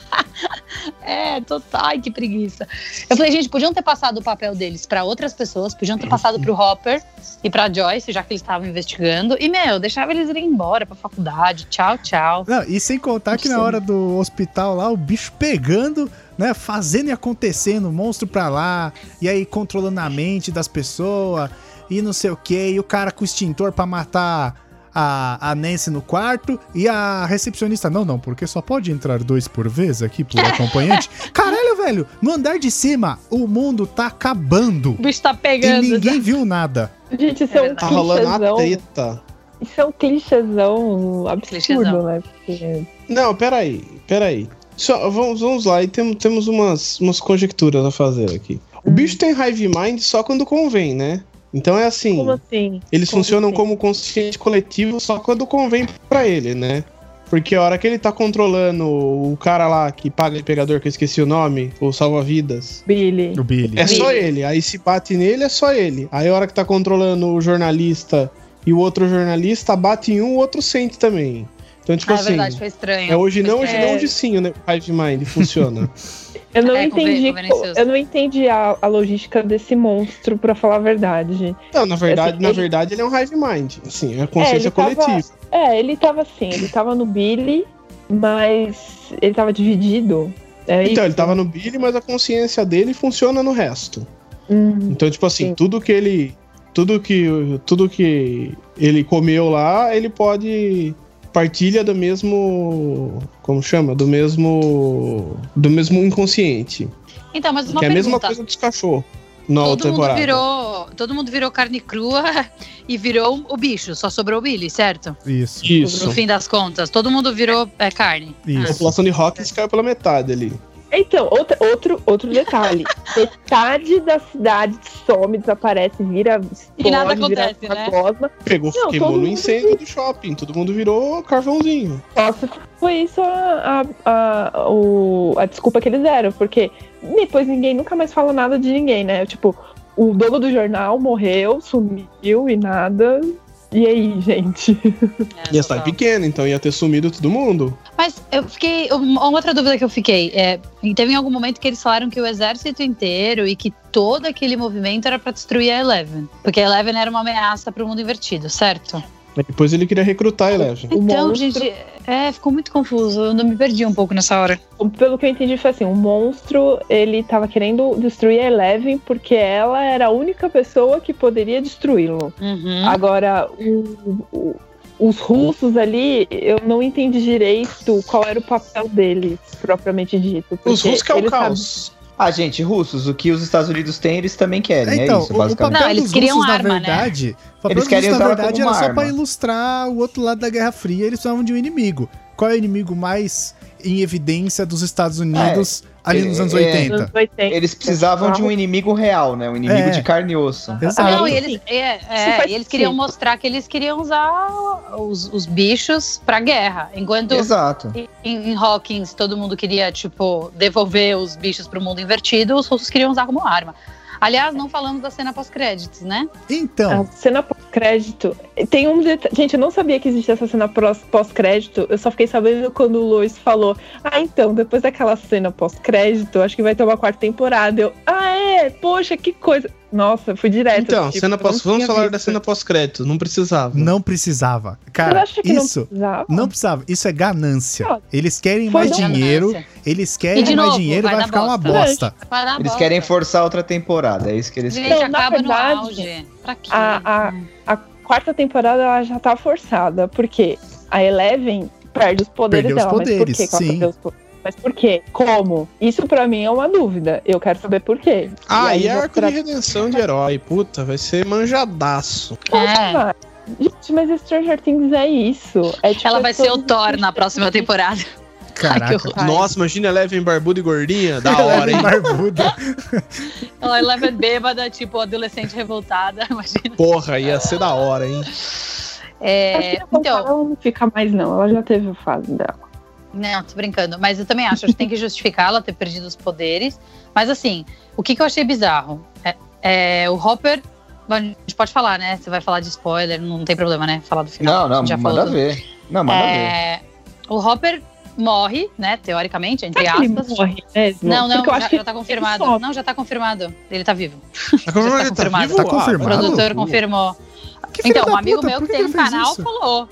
É, total. Ai, que preguiça. Eu falei, gente, podiam ter passado o papel deles pra outras pessoas, podiam ter passado pro Hopper e pra Joyce, já que eles estavam investigando. E, meu, deixava eles irem embora pra faculdade. Tchau, tchau. Não, e sem contar que na hora do hospital lá, o bicho pegando, né? Fazendo e acontecendo, monstro pra lá, e aí controlando a mente das pessoas, e não sei o que, e o cara com extintor pra matar a, a Nancy no quarto, e a recepcionista, não, não, porque só pode entrar dois por vez aqui por acompanhante. Caralho, velho, no andar de cima, o mundo tá acabando. O bicho tá E pegando. ninguém viu nada. Gente, isso É é, um. Tá rolando uma clichêzão. treta. Isso é um clichêzão absurdo, Clichêzão. né? Porque Não, peraí, peraí. Só, vamos, vamos lá e tem, temos umas, umas conjecturas a fazer aqui. O bicho tem hive mind só quando convém, né? Então é assim, Como assim? eles Como funcionam assim? como consciente coletivo só quando convém pra ele, né? Porque a hora que ele tá controlando o cara lá que paga o pegador, que eu esqueci o nome, o salva-vidas, Billy. O Billy. é só Billy. ele. Aí se bate nele, é só ele. Aí a hora que tá controlando o jornalista e o outro jornalista, bate em um, o outro sente também. Então, tipo Ah, é assim, verdade, foi estranho. é hoje Foi não, hoje não, hoje sim, né? O Hive Mind funciona. Eu não É, conven- entendi. Eu não entendi a, a logística desse monstro, pra falar a verdade. Não, na verdade, Assim, na ele- verdade ele é um Hive Mind. Assim, é a consciência ele tava- coletiva. É, ele tava assim, ele tava no Billy, mas ele tava dividido. É Então, isso? ele tava no Billy, mas a consciência dele funciona no resto. Hum, Então, tipo assim, Sim. tudo que ele. Tudo que, tudo que ele comeu lá, ele pode. Partilha do mesmo. Como chama? Do mesmo. Do mesmo inconsciente. Então, mas uma que é a mesma coisa dos cachorros. Na todo outra mundo temporada. virou. Todo mundo virou carne crua e virou o bicho. Só sobrou o Billy, certo? Isso, Isso. No fim das contas. Todo mundo virou é, carne. A isso. população de Hawkins caiu pela metade ali. Então, outra- outro, outro detalhe. Metade da cidade some, desaparece, vira E nada explode, vira acontece, né? gosma. Pegou, Não, queimou todo no mundo incêndio do shopping. Todo mundo virou carvãozinho. Nossa, foi isso a, a, a, o- a desculpa que eles deram, porque depois ninguém nunca mais fala nada de ninguém, né? Tipo, o dono do jornal morreu, sumiu e nada. E aí, gente? É, Ia estar pequeno, então ia ter sumido todo mundo. Mas eu fiquei. Uma outra dúvida que eu fiquei. É, teve em algum momento que eles falaram que o exército inteiro e que todo aquele movimento era pra destruir a Eleven. Porque a Eleven era uma ameaça pro mundo invertido, certo? Depois ele queria recrutar a Eleven. Então, monstro- gente, é, ficou muito confuso. Eu me perdi um pouco nessa hora. Pelo que eu entendi, foi assim: o monstro ele tava querendo destruir a Eleven porque ela era a única pessoa que poderia destruí-lo. Uhum. Agora, o- o- os russos ali, eu não entendi direito qual era o papel deles, propriamente dito. Os russos que é o caos. Ah, gente, russos, o que os Estados Unidos têm, eles também querem. então, é isso, o- o, basicamente. papel Não, eles dos queriam russos, arma, na né? verdade, o papel Eles querem russos, na usar verdade, como era uma só pra arma. ilustrar o outro lado da Guerra Fria. Eles precisavam de um inimigo. Qual é o inimigo mais em evidência dos Estados Unidos ali nos é, anos é, 80? anos 80. Eles precisavam de um inimigo real, né? Um inimigo É. de carne e osso. Exato. Não, e eles, é, é, e eles queriam mostrar que eles queriam usar os, os bichos pra guerra. Enquanto Exato. em, em Hawkins todo mundo queria, tipo, devolver os bichos pro mundo invertido, os russos queriam usar como arma. Aliás, não falamos da cena pós-créditos, né? Então, A cena pós-crédito. Tem um detalhe. Gente, eu não sabia que existia essa cena pós-crédito. Eu só fiquei sabendo quando o Lois falou: Ah, então, depois daquela cena pós-crédito, acho que vai ter uma quarta temporada. Eu, ah, é? Poxa, que coisa. Nossa, fui direto. Então, tipo, cena pós... vamos falar visto. da cena pós-crédito. Não precisava. não precisava. Você Cara, acha que isso não precisava? não precisava. Isso é ganância. Eles querem foi mais ganância. dinheiro. Eles querem mais novo, dinheiro vai vai dar ficar uma bosta. bosta. Vai dar Eles bosta. querem forçar outra temporada, é isso que eles Gente, querem. Não, na acaba verdade, no auge. Pra quê? a- a- A quarta temporada ela já tá forçada, porque a Eleven perde os poderes Perdeu os dela. poderes, mas por quê que ela sim. perdeu os poderes? Mas por quê? Como? Isso pra mim é uma dúvida. Eu quero saber por quê. Ah, e é arco mostrar- de redenção de herói. Puta, vai ser manjadaço. É. Gente, mas Stranger Things é isso. É, tipo, Ela é vai ser o Thor na próxima temporada. Caraca. Ai. Nossa, imagina Eleven barbuda e gordinha. Da hora, Eleven hein? barbuda. Ela leva bêbada, tipo, adolescente revoltada. Imagina. Porra, ia ser da hora, hein? Acho É, que a então, ela não fica mais, não. Ela já teve a fase dela. Não, tô brincando. Mas eu também acho, a gente tem que justificar ela ter perdido os poderes. Mas assim, o que, que eu achei bizarro? É, é, o Hopper. A gente pode falar, né? Você vai falar de spoiler, não tem problema, né? Falar do final. Não, não, já manda falou ver. Não, manda ver. É, o Hopper morre, né? Teoricamente, entre Será que ele aspas. morre mesmo? Não, não, já, acho que já tá confirmado. Não, já tá confirmado. Ele tá vivo. Tá confirmado, tá confirmado. Tá confirmado? O produtor confirmou. Que Então, um amigo puta, meu por que tem um canal isso? falou.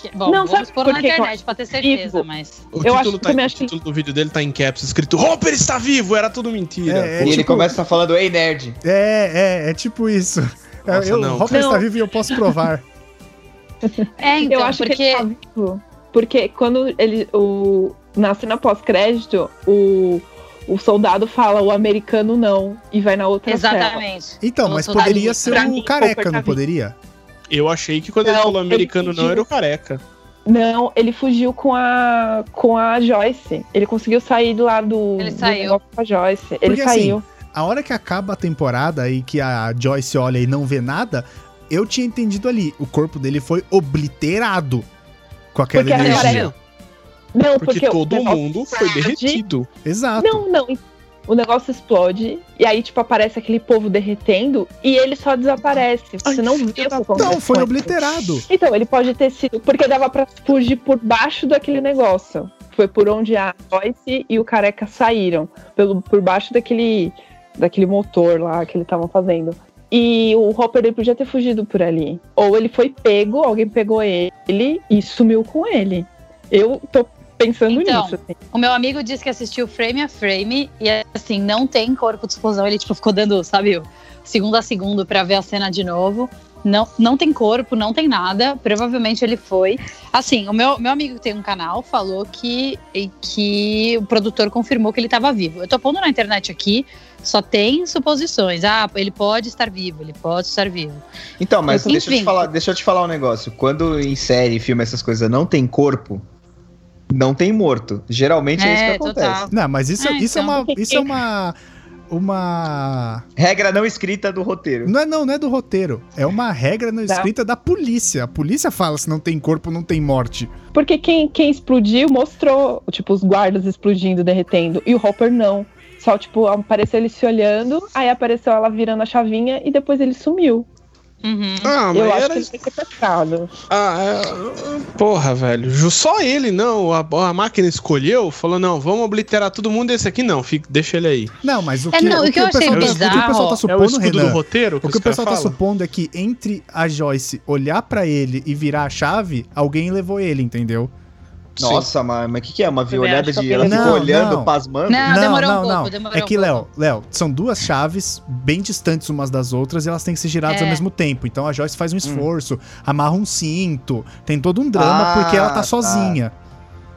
Que- bom, Não, vamos pôr por na que internet pra ter certeza, vivo? mas. O Eu acho título, que tá, também o acho que- título do vídeo dele tá em caps, escrito Hopper está vivo, era tudo mentira. É, Pô, e ele tipo- começa falando, ei, nerd. É, é, é tipo isso. É, Nossa, eu, não. Não. está vivo e eu posso provar. É, então, eu acho porque. que ele tá vivo. Porque quando ele. O, na cena pós-crédito, o, o soldado fala o americano não e vai na outra cela. Exatamente. Então, O mas poderia ser o mim, careca, tá não vivo. poderia? Eu achei que quando ele Não, falou ele americano não, fugiu. era o careca. Não, ele fugiu com a com a Joyce. Ele conseguiu sair do lado do, Ele do saiu. negócio com a Joyce. Ele Porque, saiu. A hora que acaba a temporada e que a Joyce olha e não vê nada, eu tinha entendido ali. O corpo dele foi obliterado com aquela Porque energia. careca- Não, Porque, porque, todo mundo foi explode. derretido. Exato. Não, não. O negócio explode e aí, tipo, aparece aquele povo derretendo e ele só desaparece. Você Ai, não que da Então, foi obliterado. Então, ele pode ter sido. Porque dava pra fugir por baixo daquele negócio. Foi por onde a Joyce e o careca saíram. Pelo, por baixo daquele, daquele motor lá que eles estavam fazendo. E o Hopper ele podia ter fugido por ali. Ou ele foi pego, alguém pegou ele e sumiu com ele. Eu tô pensando Então, nisso. Assim. O meu amigo disse que assistiu frame a frame e assim, não tem corpo de explosão. Ele tipo ficou dando, sabe, segundo a segundo pra ver a cena de novo. Não, não tem corpo, não tem nada. Provavelmente ele foi. Assim, o meu, meu amigo que tem um canal falou que, e que o produtor confirmou que ele estava vivo. Eu tô pondo na internet aqui, só tem suposições. Ah, ele pode estar vivo, ele pode estar vivo. Então, mas Enfim. deixa eu, te falar, deixa eu te falar um negócio. Quando em série, filme, essas coisas não tem corpo, não tem morto. Geralmente é, isso que É, acontece. total. Não, mas isso, É, isso é então. uma. Isso é uma. Uma. Regra não escrita do roteiro. Não é, não, não é do roteiro. É uma regra não Tá. escrita da polícia. A polícia fala se não tem corpo, não tem morte. Porque quem, quem explodiu mostrou, tipo, os guardas explodindo, derretendo. E o Hopper não. Só, tipo, apareceu ele se olhando, aí apareceu ela virando a chavinha e depois ele sumiu. Uhum. Ah, mas Eu acho era. que ele tem que pecado. Ah, é... Porra, velho. Só ele, não. A, a máquina escolheu, falou: não, vamos obliterar todo mundo desse aqui, não. Fica, deixa ele aí. Não, mas o É, que, não, o que eu achei pessoal, tá- o que o pessoal tá bizarro- É o supondo, escudo Renan, do roteiro? Que o que o pessoal tá caras falam? supondo é que entre a Joyce olhar pra ele e virar a chave, alguém levou ele, entendeu? Nossa, mas o que, que é? Uma olhada de. Ela ficou Não, olhando, não. pasmando. Não, demorou um pouco, demorou É que, um Léo. Léo, são duas chaves bem distantes umas das outras e elas têm que ser giradas É. ao mesmo tempo. Então a Joyce faz um esforço, amarra um cinto, tem todo um drama Ah, porque ela tá tá. sozinha.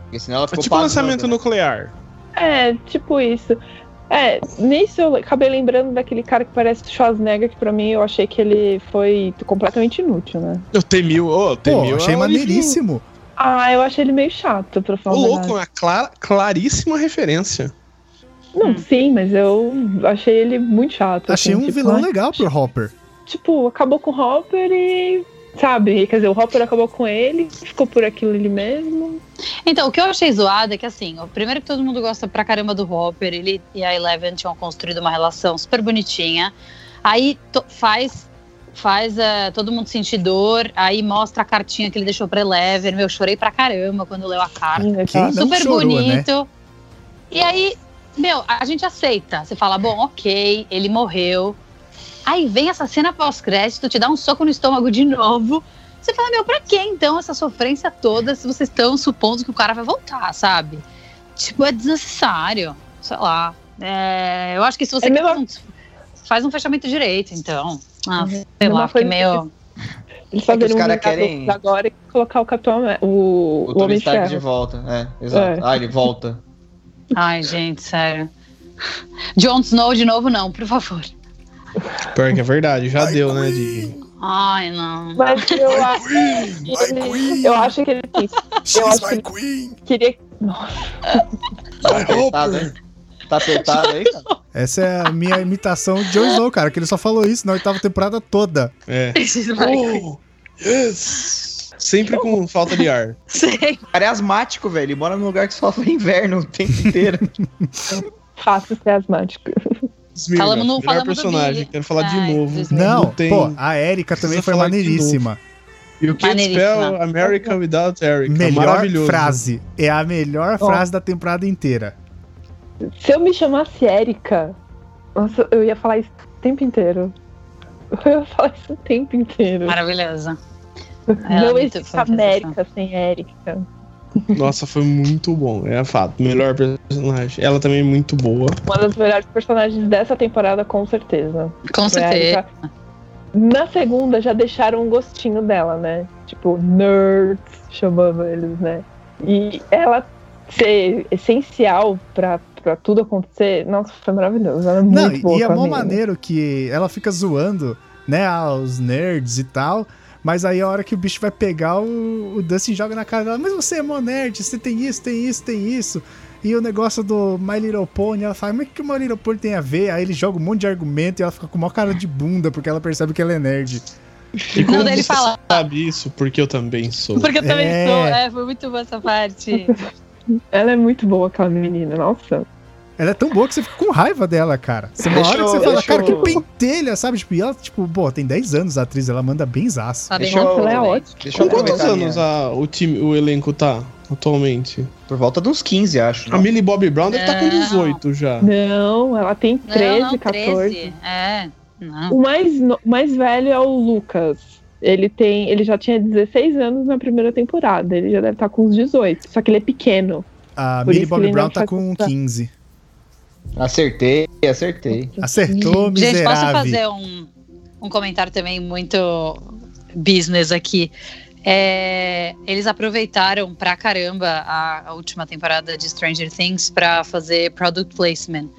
Porque senão ela É ficou tipo pasmando, lançamento né? nuclear. É, tipo isso. É, nisso eu acabei lembrando daquele cara que parece Schwarzenegger, que pra mim eu achei que ele foi completamente inútil, né? Eu temil, ô, Pô, temil. achei é maneiríssimo. Ah, eu achei ele meio chato, pra falar a louco, verdade. uma clara, claríssima referência. Não, Hum. sim, mas eu achei ele muito chato. Achei assim, um tipo, vilão ai, legal pro Hopper. Tipo, acabou com o Hopper e. Sabe? Quer dizer, o Hopper acabou com ele, ficou por aquilo ali mesmo. Então, o que eu achei zoado é que, assim, o primeiro que todo mundo gosta pra caramba do Hopper, ele e a Eleven tinham construído uma relação super bonitinha. Aí faz faz eh, todo mundo sentir dor, aí mostra a cartinha que ele deixou pra Eleven. Meu, eu chorei pra caramba quando leu a carta. Quem super chorou, né? bonito. E aí, meu, a gente aceita. Você fala, bom, ok, ele morreu. Aí vem essa cena pós-crédito, te dá um soco no estômago de novo. Você fala, meu, pra que então essa sofrência toda se vocês estão supondo que o cara vai voltar, sabe? Tipo, é desnecessário. Sei lá. É, eu acho que se você É quer mesmo- faz um fechamento direito, então. Ah, Uhum. sei lá, fiquei meio. Eles É que os um cara Vingadores querem- agora e colocar o Capitão o, O o, Tony Stark de volta. É, exato. É. Ah, ele volta. Ai, gente, sério. Jon Snow de novo, não, por favor. Pior que é verdade, já deu, né? De... Ai, não. Mas eu acho que ele, eu acho que ele eu acho que ele queen. queria. Nossa, Tá apertado, hein? Tá apertado aí, cara? Essa é a minha imitação de Jon Snow, cara, que ele só falou isso na oitava temporada toda. É. Oh, yes! Sempre com falta de ar. Sei. O cara é asmático, velho. Ele mora num lugar que sofre inverno o tempo inteiro. fácil ser asmático. Smirnoff, Falamos no- melhor falamos personagem. Quero falar de Ai, novo. Não, tem- pô, a Erika também foi maneiríssima. You can't spell America without Eric. Melhor Maravilhoso. frase. É a melhor Ó. frase da temporada inteira. Se eu me chamasse Erika, nossa, eu ia falar isso o tempo inteiro. Eu ia falar isso o tempo inteiro. Maravilhosa. Ela é Não existe América sem Erika. Nossa, foi muito bom. É fato. Melhor personagem. Ela também é muito boa. Uma das melhores personagens dessa temporada, com certeza. Com certeza. Na segunda já deixaram um gostinho dela, né? Tipo, nerds, chamando eles, né? E ela ser essencial pra, pra tudo acontecer, nossa, foi maravilhoso. Ela é muito Não, boa. e é mó mina. maneiro que ela fica zoando, né, os nerds e tal. Mas aí a hora que o bicho vai pegar, o, o Dustin joga na cara dela, mas você é mó nerd, você tem isso, tem isso, tem isso. E o negócio do My Little Pony, ela fala, mas o que o My Little Pony tem a ver? Aí ele joga um monte de argumento e ela fica com uma cara de bunda, porque ela percebe que ela é nerd. E como Não, ele você fala. sabe isso? Porque eu também sou. Porque eu também É. sou. É, foi muito boa essa parte. Ela é muito boa, aquela menina, nossa. Ela é tão boa que você fica com raiva dela, cara. Você uma hora que você fala, cara, que pentelha, sabe? Tipo, e ela, tipo, pô, tem 10 anos a atriz, ela manda bem zaço. Tá Deixa eu- ela é ótima. Deixa Com quantos anos a- o, time, o elenco tá atualmente? Por volta de uns 15, acho. A né? Millie Bobby Brown deve estar com Não. 18 já. Não, ela tem 13, não, não, 14. 13. É. Não. O mais, no- mais velho é o Lucas. Ele tem, ele já tinha 16 anos na primeira temporada. Ele já deve estar com uns 18. Só que ele é pequeno. A Millie Bobby Brown não tá com essa- 15. Acertei, acertei. Acertou, Gente, posso miserável. fazer um, um comentário também muito business aqui? É, eles aproveitaram pra caramba a, a última temporada de Stranger Things pra fazer product placement.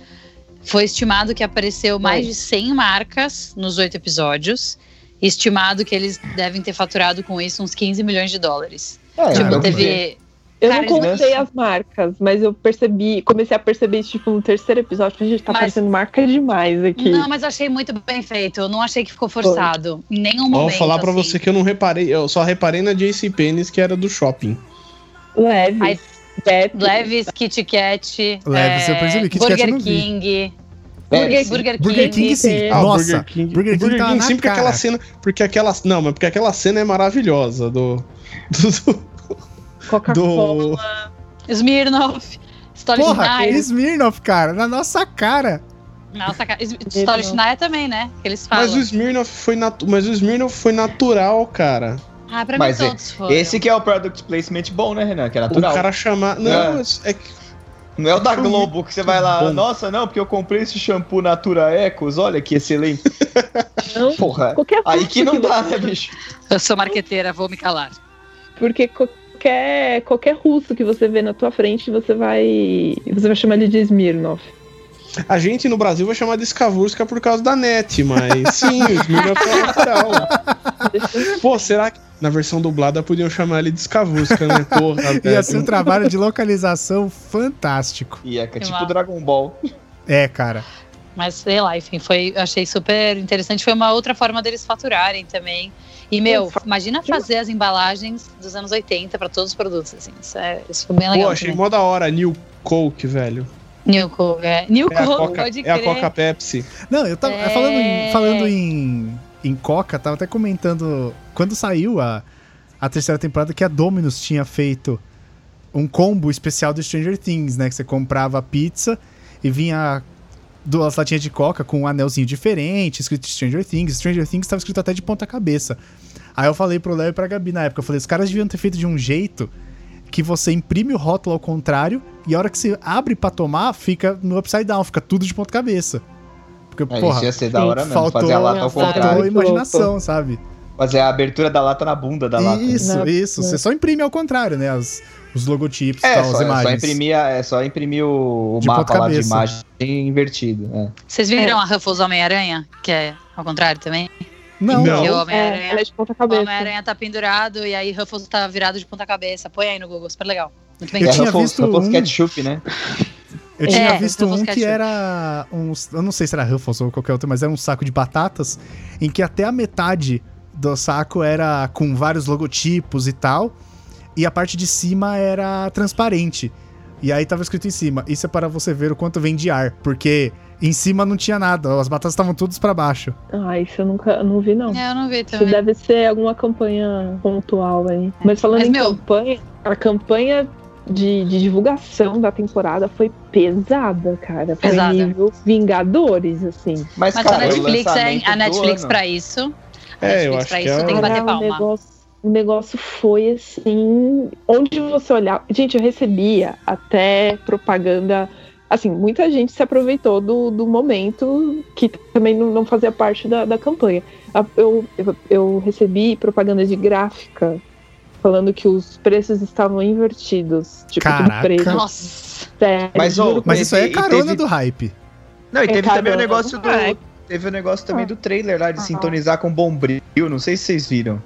Foi estimado que apareceu mais de 100 marcas nos oito episódios. Estimado que eles devem ter faturado com isso uns 15 milhões de dólares. É, tipo, Caramba. teve. Eu Cara, não contei as marcas, mas eu percebi, comecei a perceber isso tipo no terceiro episódio. Falei, gente, tá Mas- parecendo marca demais aqui. Não, mas eu achei muito bem feito. Eu não achei que ficou forçado. Em nenhum momento. Vou falar pra assim. você que eu não reparei, eu só reparei na JC Penney que era do shopping. Leve. Ai, Gap. Leves, Kit Kat. Leves, eu percebi, Kit Kat Burger não vi. King. Pepsi. Burger King. Burger King, sim. é. Ah, Nossa, Burger King. Burger King tá na sim, porque cara. aquela cena. Porque aquela. Não, mas porque aquela cena é maravilhosa do. do, do- Coca-Cola. do- Smirnoff. Story Porra, Schneider. Smirnoff, cara, na nossa cara. Nossa, cara. Schneider também, né? Que eles falam. mas o Smirnoff foi natu... Mas o Smirnoff foi natural, cara. Ah, pra Mas mim é- todos foram. Esse que é o product placement bom, né, Renan? Que é natural. O cara chamar. Não, é que. Não é o da Globo que você vai lá, Bom. nossa, não, porque eu comprei esse shampoo Natura Ecos, olha que excelente. Não, Porra, qualquer aí que não dá, né, bicho? Eu sou marqueteira, vou me calar. Porque qualquer, qualquer russo que você vê na tua frente, você vai. Você vai chamar ele de Smirnoff. A gente no Brasil vai chamar de Skavurska por causa da net, mas sim, o Smirnoff é natural. Pô, será que na versão dublada podiam chamar ele de Skavurska, né? Porra, Ia velho. ser um trabalho de localização fantástico. E é é tipo. Dragon Ball. É, cara. Mas sei lá, enfim, foi, eu achei super interessante. Foi uma outra forma deles faturarem também. E, meu, imagina fazer as embalagens dos anos 80 pra todos os produtos, assim. Isso, é, isso foi bem legal. Pô, achei também. mó da hora, New Coke, velho. New Coke, é. New É a Coke, Coca, pode é a crer. Coca Pepsi. Não, eu tava É. falando, em, falando em, em Coca, tava até comentando quando saiu a, a terceira temporada que a Domino's tinha feito um combo especial do Stranger Things, né? Que você comprava pizza e vinha duas latinhas de Coca com um anelzinho diferente, escrito Stranger Things. Stranger Things tava escrito até de ponta cabeça. Aí eu falei pro Léo e pra Gabi na época, eu falei, os caras deviam ter feito de um jeito que você imprime o rótulo ao contrário e a hora que você abre pra tomar, fica no upside down, fica tudo de ponta cabeça. Porque, É, porra, ia ser da hora mesmo, faltou, fazer a lata ao contrário. faltou imaginação, sabe? Fazer a abertura da lata na bunda da lata. Isso, isso. Você só imprime ao contrário, né? Os, os logotipos e É, tal, só, as é só imagens. imprimir, é só imprimir o, o De mapa lá de imagem invertido. é. Vocês viram a Ruffles Homem-Aranha? Que é ao contrário também? Não, Não. O É, ela Homem-Aranha é de ponta o cabeça. Homem-Aranha tá pendurado e aí Ruffles tá virado de ponta cabeça. Põe aí no Google, super legal. Muito bem Eu é tinha Ruffles, visto Ruffles um- Ketchup, né? eu tinha É, visto um que era uns. Eu não sei se era Ruffles ou qualquer outro, mas era um saco de batatas em que até a metade do saco era com vários logotipos e tal. E a parte de cima era transparente. E aí tava escrito em cima: Isso é para você ver o quanto vem de ar. Porque em cima não tinha nada, as batatas estavam todas pra baixo. Ah, isso eu nunca não vi, não. É, eu não vi Isso também. deve ser alguma campanha pontual aí. Mas falando Mas, em meu- campanha, a campanha de, de divulgação da temporada foi pesada, cara. Foi Pesada. nível Vingadores, assim. Mas, Mas cara, a Netflix, é, a Netflix ano- pra isso. A É, eu Netflix acho pra que isso é tem que bater o palma. negócio, o negócio foi assim. Onde você olhar. Gente, eu recebia até propaganda. Assim, muita gente se aproveitou do, do momento que também não, não fazia parte da, da campanha. Eu, eu, eu recebi propaganda de gráfica falando que os preços estavam invertidos. Tipo, tudo Caraca. preto. Nossa. Sério, Mas, juro Mas isso aí é carona teve- do hype. Não, e É teve também o negócio do. do- Teve o negócio também do trailer lá de Ah. sintonizar com Bombril. Não sei se vocês viram.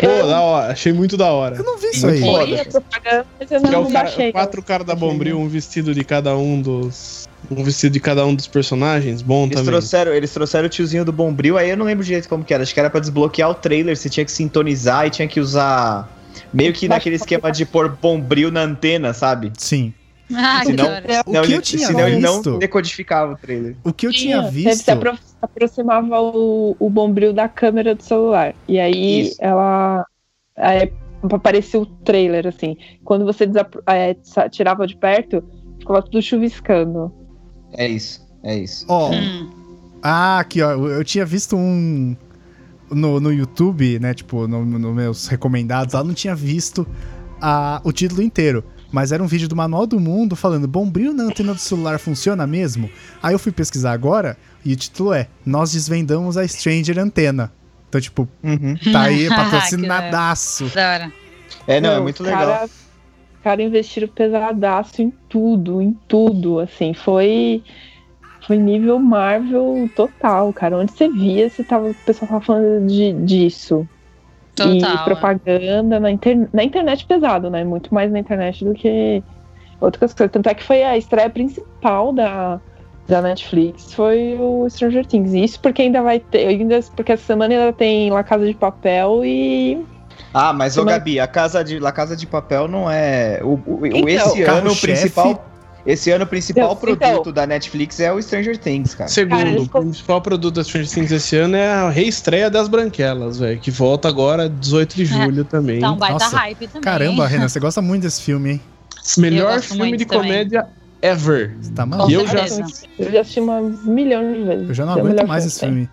Pô, da hora, achei muito da hora. Eu não vi isso aí. foda. Eu vi a propaganda, mas eu Que é cara, quatro caras da Bombril, um vestido de cada um dos. Um vestido de cada um dos personagens, bom Eles também. trouxeram, eles trouxeram o tiozinho do Bombril, aí eu não lembro direito como que era. Acho que era pra desbloquear o trailer, você tinha que sintonizar e tinha que usar. Meio que naquele esquema de pôr Bombril na antena, sabe? Sim. Ah, que Senão- hora. O Senão que ele, eu tinha senão ele não visto- decodificava o trailer. O que eu tinha Tinha, visto. Se apro- aproximava o, o bombril da câmera do celular. E aí Isso. ela. Aí aparecia o trailer, assim. Quando você é, tirava de perto, ficava tudo chuviscando. É isso, é isso. Ó, Hum. Ah, aqui, ó. Eu tinha visto um. No, no YouTube, né? Tipo, nos no meus recomendados, lá não tinha visto a, o título inteiro. Mas era um vídeo do Manual do Mundo falando: Bombril na antena do celular funciona mesmo? Aí eu fui pesquisar agora e o título é: Nós desvendamos a Stranger Antena. Então, tipo, Uhum. tá aí Que patrocinadaço. Da hora. É, não, é muito legal. Cara, os caras investiram pesadaço em tudo, em tudo, assim, foi foi nível Marvel total, cara. Onde você via, você tava, o pessoal tava falando de, disso. Total. e é. propaganda na, inter- na internet pesado, né? Muito mais na internet do que outras coisas. Tanto é que foi a estreia principal da, da Netflix, foi o Stranger Things. Isso porque ainda vai ter, ainda, porque essa semana ainda tem La Casa de Papel e Ah, mas ô Mas- Gabi, a Casa de, La Casa de Papel não é. O, o- Então, esse ano o principal. Esse ano o principal Então, produto então. da Netflix é o Stranger Things, cara. Segundo, Cara, o principal produto da Stranger Things esse ano é a reestreia das Branquelas, velho, que volta agora 18 de julho também. Tá um baita Nossa, hype também. Caramba, Renan, você gosta muito desse filme, hein? Eu Melhor filme de também. comédia ever. Você tá maluco? E eu já-. Eu já assisti umas milhões de vezes. Eu já não É aguento mais esse filme.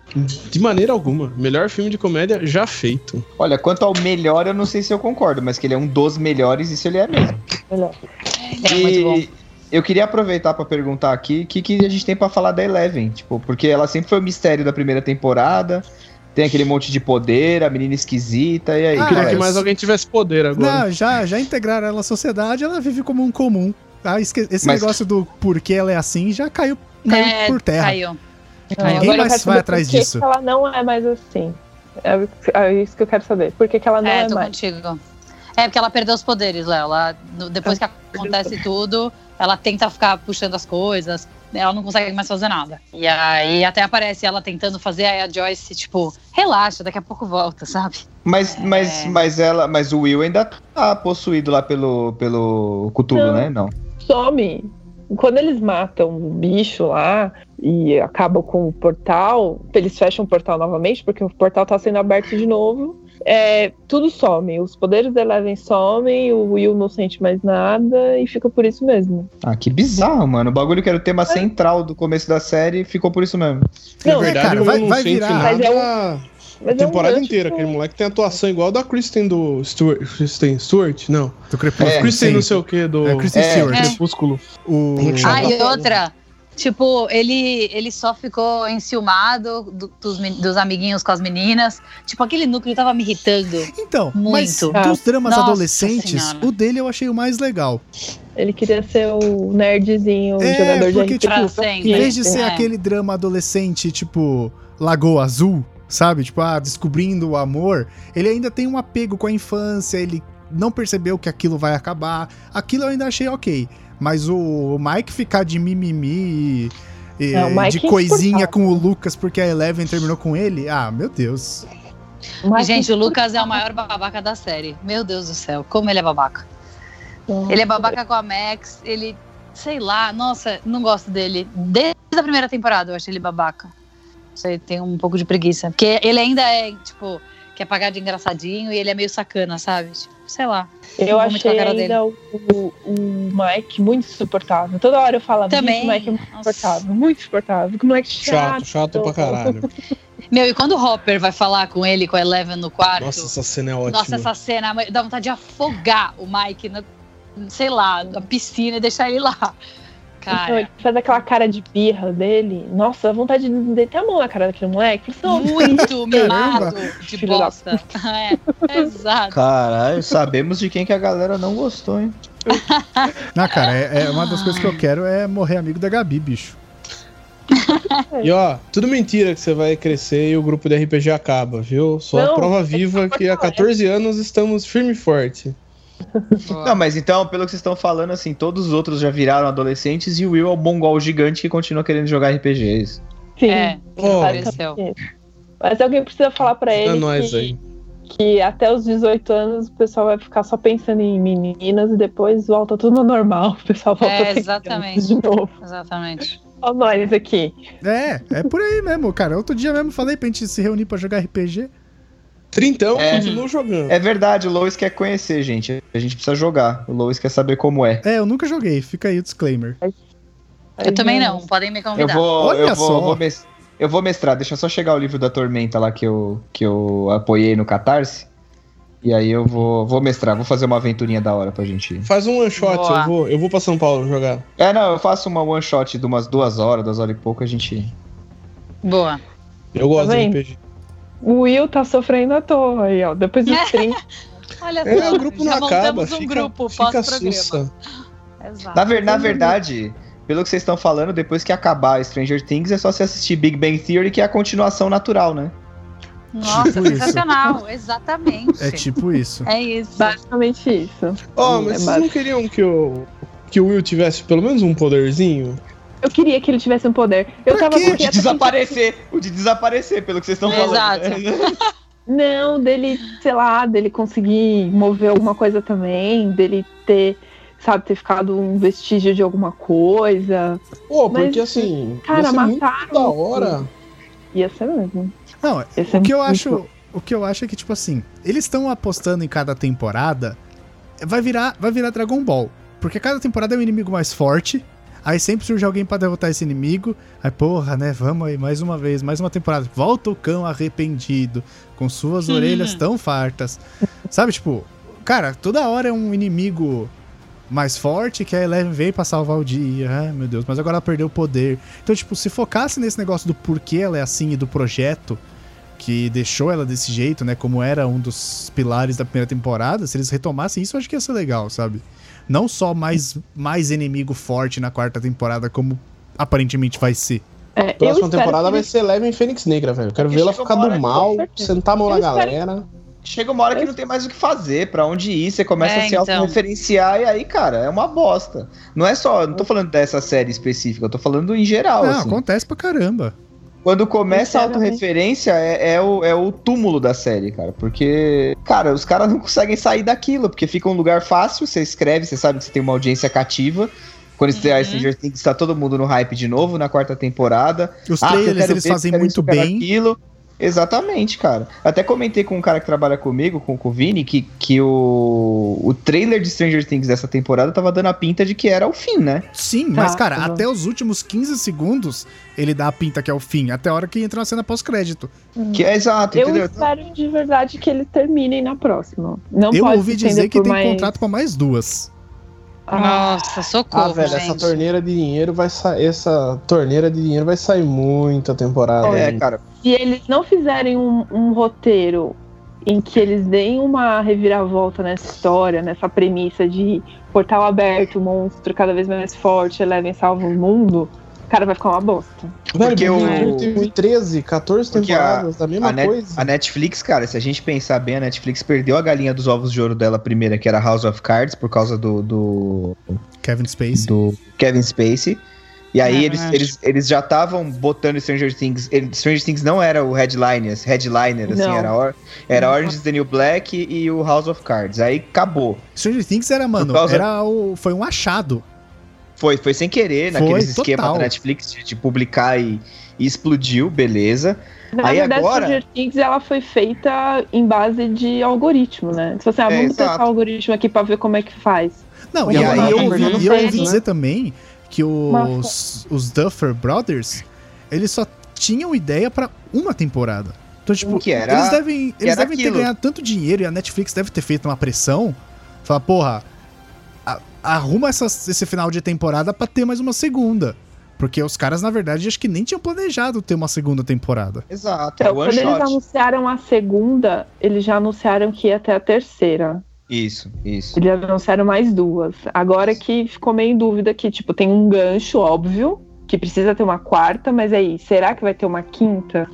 De maneira alguma. Melhor filme de comédia já feito. Olha, quanto ao melhor, eu não sei se eu concordo, mas que ele é um dos melhores, isso ele é mesmo. Melhor. É muito bom. Eu queria aproveitar pra perguntar aqui o que, que a gente tem pra falar da Eleven, tipo, porque ela sempre foi o mistério da primeira temporada. Tem aquele monte de poder, a menina esquisita, e aí? Ah, Eu queria que mais alguém tivesse poder agora. Não, já, já integraram ela à sociedade, ela vive como um comum. Ah, esque- esse Mas- negócio do porquê ela é assim já caiu, caiu É, por terra. Caiu. Não, Ninguém agora mais vai atrás disso. que ela não é mais assim. É, é isso que eu quero saber. Por que, que ela não É, é, tô mais? contigo. É porque ela perdeu os poderes, Léo. Ela, depois que acontece tudo, ela tenta ficar puxando as coisas. Ela não consegue mais fazer nada. E aí até aparece ela tentando fazer, aí a Joyce, tipo, relaxa, daqui a pouco volta, sabe? Mas, mas, É. mas ela, mas o Will ainda tá possuído lá pelo, pelo Cthulhu, Não. né? Não. Some. Quando eles matam o bicho lá e acabam com o portal, eles fecham o portal novamente, porque o portal tá sendo aberto de novo. É, tudo some. Os poderes da Eleven somem, o Will não sente mais nada e fica por isso mesmo. Ah, que bizarro, mano. O bagulho que era o tema central do começo da série ficou por isso mesmo. Não, Na verdade, cara, o vai- não vai sente virar. nada Mas é um- a Mas é um temporada gancho inteira. Aquele moleque tem atuação igual da Kristen do Stuart. Kristen Stewart? Não. Do Crepúsculo. É, Kristen sim. não sei o que do É, Kristen É. Stewart. Crepúsculo. O... Ah, e outra. Tipo, ele, ele só ficou enciumado do- dos, dos amiguinhos com as meninas. Tipo, aquele núcleo tava me irritando. Então, mas Muito. dos dramas Nossa adolescentes, Senhora. o dele eu achei o mais legal. Ele queria ser o nerdzinho, o É, jogador de porque, RPG. tipo, Pra sempre. Em vez de ser É. aquele drama adolescente, tipo, Lagoa Azul, sabe? Tipo, ah, descobrindo o amor, ele ainda tem um apego com a infância, ele não percebeu que aquilo vai acabar. Aquilo eu ainda achei ok. Mas o Mike ficar de mimimi e, e É, o Mike de é coisinha com o Lucas porque a Eleven terminou com ele, ah, meu Deus. Mas- Gente, o Lucas é o maior babaca da série. Meu Deus do céu, como ele é babaca. Ele é babaca com a Max, ele, sei lá, nossa, não gosto dele. Desde a primeira temporada eu achei ele babaca. Você tem um pouco de preguiça. Porque ele ainda é, tipo, quer pagar de engraçadinho e ele é meio sacana, sabe? Tipo, sei lá. Eu achei ainda o, o Mike muito insuportável. Toda hora eu falava, Também. "Gente, o Mike é muito insuportável, muito insuportável. Que moleque chato. Chato, chato pra caralho. Meu, e quando o Hopper vai falar com ele, com a Eleven no quarto. Nossa, essa cena é ótima. Nossa, essa cena dá vontade de afogar o Mike na, sei lá, na piscina e deixar ele lá. Então, Cara, ele faz aquela cara de birra dele. Nossa, dá vontade de meter a mão na cara daquele moleque. Muito mimado de Filho bosta. É, exato. Caralho, sabemos de quem que a galera não gostou, hein? Não, cara, é, é uma das coisas que eu quero é morrer amigo da Gabi, bicho. E ó, tudo mentira que você vai crescer e o grupo de RPG acaba, viu? Só a prova é viva que há pra 14 anos estamos firme e forte. Não, mas então, pelo que vocês estão falando, assim, todos os outros já viraram adolescentes e o Will é o mongol gigante que continua querendo jogar RPGs. Sim, É, Oh, apareceu. Mas alguém precisa falar pra É ele que, aí. que até os 18 anos o pessoal vai ficar só pensando em meninas e depois volta tudo ao normal. O pessoal volta É, exatamente. de novo. Exatamente. Ó nós aqui. É, é por aí mesmo, cara. Outro dia mesmo falei pra gente se reunir pra jogar RPG. Trintão, É. continua jogando. É verdade, o Lois quer conhecer, gente. A gente precisa jogar. O Lois quer saber como é. É, eu nunca joguei, fica aí o disclaimer. Eu também não, podem me Eu convidar. vou, Olha eu vou, só. vou eu vou mestrar. Deixa só chegar o livro da Tormenta lá que eu, que eu apoiei no Catarse. E aí eu vou, vou mestrar, vou fazer uma aventurinha da hora pra gente. Faz um one shot, Boa. eu vou, eu vou pra São Paulo jogar. É, não, eu faço uma one shot de umas duas horas, duas horas e pouco, a gente. Boa. Eu gosto Tá de? RPG. O Will tá sofrendo à toa aí, ó. Depois dos 30. Olha É, só, o grupo já não acaba, montamos um fica, grupo fica sussa. Exato. Na, ver, na verdade, pelo que vocês estão falando, depois que acabar Stranger Things, é só se assistir Big Bang Theory, que é a continuação natural, né? Nossa, Tipo isso. sensacional. Exatamente. É tipo isso. É isso. Basicamente isso. Ó, É mas vocês base- não queriam que o, que o Will tivesse pelo menos um poderzinho? Eu queria que ele tivesse um poder. Eu Pra tava quê? O de desaparecer, o de desaparecer, pelo que vocês estão falando. Exato. Não, dele, sei lá, dele conseguir mover alguma coisa também, dele ter sabe, ter ficado um vestígio de alguma coisa. Pô, Mas, porque assim, cara, ia ser muito mataram da hora. Ia ser mesmo. Não, o que eu acho, bom. o que eu acho é que tipo assim, eles estão apostando em cada temporada, vai virar, vai virar Dragon Ball, porque cada temporada é um inimigo mais forte. Aí sempre surge alguém pra derrotar esse inimigo. Aí, porra, né? Vamos aí, mais uma vez, mais uma temporada. Volta o cão arrependido, com suas orelhas tão fartas. Sabe, tipo, cara, toda hora é um inimigo mais forte que a Eleven veio pra salvar o dia. Ai, meu Deus, mas agora ela perdeu o poder. Então, tipo, se focasse nesse negócio do porquê ela é assim e do projeto que deixou ela desse jeito, né? Como era um dos pilares da primeira temporada, se eles retomassem isso, eu acho que ia ser legal, sabe? Não só mais, mais inimigo forte na quarta temporada, como aparentemente vai ser. É, Próxima temporada que vai ser Eleven Fênix Negra, velho. Eu quero ver ela ficar do que- mal, sentar a mão Eu na galera. Chega uma hora que não tem mais o que fazer, pra onde ir, você começa É, a se então. autorreferenciar e aí, cara, é uma bosta. Não é só, não tô falando dessa série específica, eu tô falando em geral, Não, assim. acontece pra caramba. Quando começa a autorreferência, é, é, o, é o túmulo da série, cara. Porque, cara, os caras não conseguem sair daquilo, porque fica um lugar fácil, você escreve, você sabe que você tem uma audiência cativa. Quando Uhum. tem Stranger Things, tá todo mundo no hype de novo na quarta temporada. Os Ah, trailers, quero eles ver, fazem muito bem. Aquilo. Exatamente, cara. Até comentei com um cara que trabalha comigo, com, com o Vini, que, que o, o trailer de Stranger Things dessa temporada tava dando a pinta de que era o fim, né? Sim, Tá, mas, cara, tá até os últimos 15 segundos ele dá a pinta que é o fim, até a hora que entra na cena pós-crédito. Que é exato, Eu entendeu? espero de verdade que eles terminem na próxima. Não Eu pode ouvi dizer que tem mais... contrato pra mais duas. Ah, Nossa, socorro, Ah, velho, gente. essa torneira de dinheiro vai sair. Essa torneira de dinheiro vai sair muita temporada. É, ainda. cara. se eles não fizerem um, um roteiro em que eles deem uma reviravolta nessa história, nessa premissa de portal aberto, monstro cada vez mais forte, Eleven salva o mundo, cara, vai ficar uma bosta. Porque o- teve 13, 14 Porque a- temporadas da mesma A, Net- coisa. a Netflix, cara, se a gente pensar bem, a Netflix perdeu a galinha dos ovos de ouro dela primeira, que era House of Cards, por causa do, do, Kevin Space. do Kevin Spacey. E aí É eles, eles, eles já estavam botando Stranger Things. ele- Stranger Things não era o headliner, headliner assim, Não. era, or, era Orange is the New Black e o House of Cards. Aí acabou. Stranger Things era, mano, causa- era o, foi um achado. Foi, foi sem querer, Foi, naqueles esquemas total. da Netflix de, de publicar e, e explodiu, beleza. Na Aí verdade, agora- Stranger Things ela foi feita em base de algoritmo, né? Se você, ah, É, vamos testar exato. o algoritmo aqui pra ver como é que faz. Não, E e, eu- aí- e eu, tá ouvi, e eu ouvi série, né? dizer também que os, os Duffer Brothers, eles só tinham ideia pra uma temporada. Então, tipo, Que era- eles devem, eles devem ter ganhado tanto dinheiro e a Netflix deve ter feito uma pressão. Falar, porra, a- arruma essa- esse final de temporada pra ter mais uma segunda. Porque os caras, na verdade, acho que nem tinham planejado ter uma segunda temporada. Exato, Então, one quando eles shot. anunciaram a segunda, eles já anunciaram que ia até a terceira. Isso, isso. Eles anunciaram mais duas. Agora que ficou meio em dúvida que, tipo, tem um gancho, óbvio, que precisa ter uma quarta, mas aí, será que vai ter uma quinta?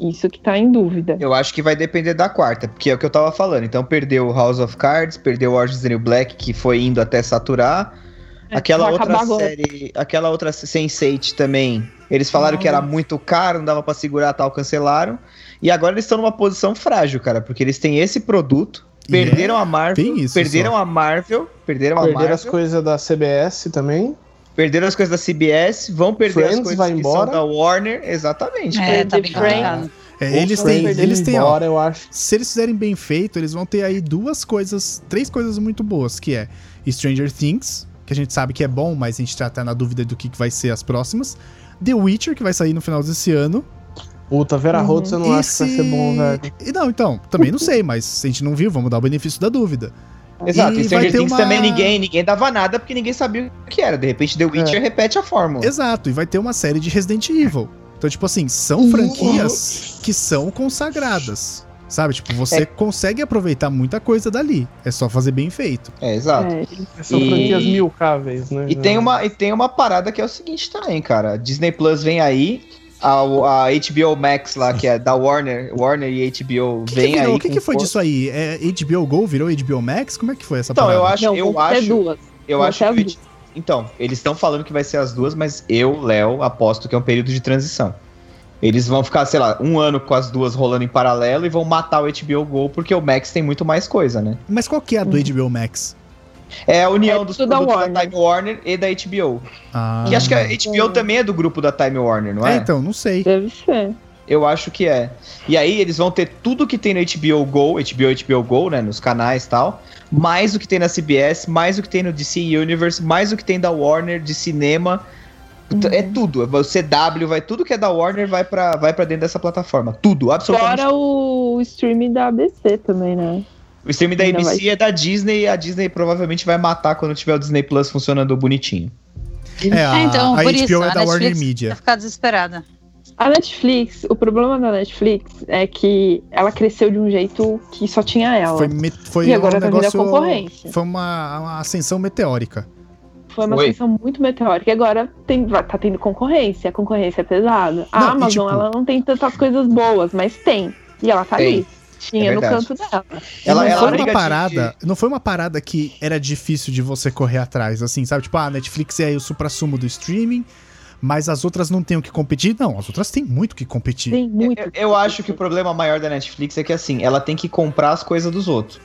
Isso que tá em dúvida. Eu acho que vai depender da quarta, porque é o que eu tava falando. Então perdeu o House of Cards, perdeu o Orange is the New Black, que foi indo até saturar. Aquela vai outra série, aquela outra Sense8 também. Eles falaram que era muito caro, não dava pra segurar, tal, cancelaram. E agora eles estão numa posição frágil, cara, porque eles têm esse produto, E perderam é- a Marvel, tem isso perderam só. a Marvel, perderam a Perderam Marvel, as coisas da CBS também. Perderam as coisas da CBS, vão perder as Friends coisas vai que embora. são da Warner, exatamente. É, tá bem complicado. É, eles têm, eles têm, ó, embora, eu acho. se eles fizerem bem feito, eles vão ter aí duas coisas, três coisas muito boas, que é Stranger Things, que a gente sabe que é bom, mas a gente tá até na dúvida do que, que vai ser as próximas. The Witcher, que vai sair no final desse ano. Puta, Vera Uhum. Rhodes eu não acho que vai ser bom, velho. E não, então, também não sei, mas a gente não viu, vamos dar o benefício da dúvida. Exato, E e vai Stranger ter Things uma- também ninguém, ninguém dava nada porque ninguém sabia o que era. De repente The Witcher repete a fórmula. Exato, e vai ter uma série de Resident Evil. Então, tipo assim, são franquias que são consagradas. Sabe? Tipo, você É. consegue aproveitar muita coisa dali. É só fazer bem feito. É, exato. É, São E- franquias milcáveis, né? E tem, uma, e tem uma parada que é o seguinte também, cara. Disney Plus vem aí, a, a HBO Max lá, que é da Warner, Warner e HBO que, vem que, virou? aí. o que, que foi disso aí? É HBO Go virou HBO Max? Como é que foi essa Então, parada? eu acho, não, eu acho, duas. eu acho que duas. Então, eles estão falando que vai ser as duas, mas eu, Léo, aposto que é um período de transição. Eles vão ficar, sei lá, um ano com as duas rolando em paralelo e vão matar o HBO Go porque o Max tem muito mais coisa, né? Mas qual que é a do Hum. HBO Max? É a união É dos da produtos da, Warner. Time Warner e da HBO. Ah. Que acho que a HBO também é do grupo da Time Warner, não É, é? então, não sei. Deve ser. Eu acho que é. E aí eles vão ter tudo que tem no HBO Go, HBO, HBO Go, né, nos canais e tal, mais o que tem na CBS, mais o que tem no DC Universe, mais o que tem da Warner de cinema. Puta, É tudo. O CW vai tudo que é da Warner vai pra vai para dentro dessa plataforma. Tudo, absolutamente. Fora o streaming da ABC também, né? O stream da ainda ABC é da Disney e a Disney provavelmente vai matar quando tiver o Disney Plus funcionando bonitinho. É, a, É, então, a por HBO isso, é a da Warner Netflix Media. vai ficar desesperada. A Netflix, o problema da Netflix é que ela cresceu de um jeito que só tinha ela. Foi, me- foi E agora um tá vindo a negócio. concorrência. Foi uma, uma ascensão meteórica. Foi uma Foi. ascensão muito meteórica. E agora tem, vai- tá tendo concorrência. A concorrência é pesada. A Não, e Amazon, tipo- ela não tem tantas coisas boas, mas tem. E ela tá Tem. ali. Tinha É no canto dela. Ela- não ela foi briga uma de- parada, não foi uma parada que era difícil de você correr atrás, assim, sabe? Tipo, ah, a Netflix é aí o suprassumo do streaming, mas as outras não têm o que competir. Não, as outras têm muito o que competir. Tem muito. Eu, eu acho que o problema maior da Netflix é que assim, ela tem que comprar as coisas dos outros.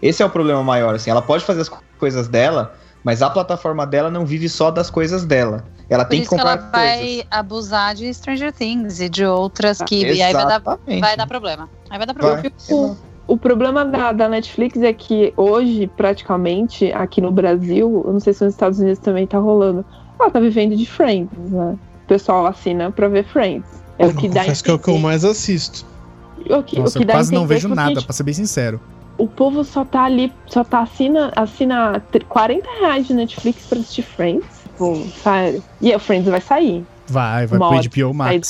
Esse é o problema maior, assim, ela pode fazer as co- coisas dela, mas a plataforma dela não vive só das coisas dela. Ela Por tem que isso que comprar ela vai coisas. abusar de Stranger Things e de outras que. E aí vai dar, vai dar problema. Aí vai dar problema. Vai. O, o problema da, da Netflix é que hoje, praticamente, aqui no Brasil, eu não sei se nos Estados Unidos também tá rolando, ela tá vivendo de Friends, né? O pessoal assina pra ver Friends. É o que dá a Confesso que é o que eu mais assisto. o que, Nossa, o que eu quase não entender vejo nada, tipo, pra ser bem sincero. O povo só tá ali, só tá assina, assina tr- 40 reais de Netflix pra assistir Friends. Pô, sério. E o Friends vai sair. Vai, vai Uma pro HBO Max.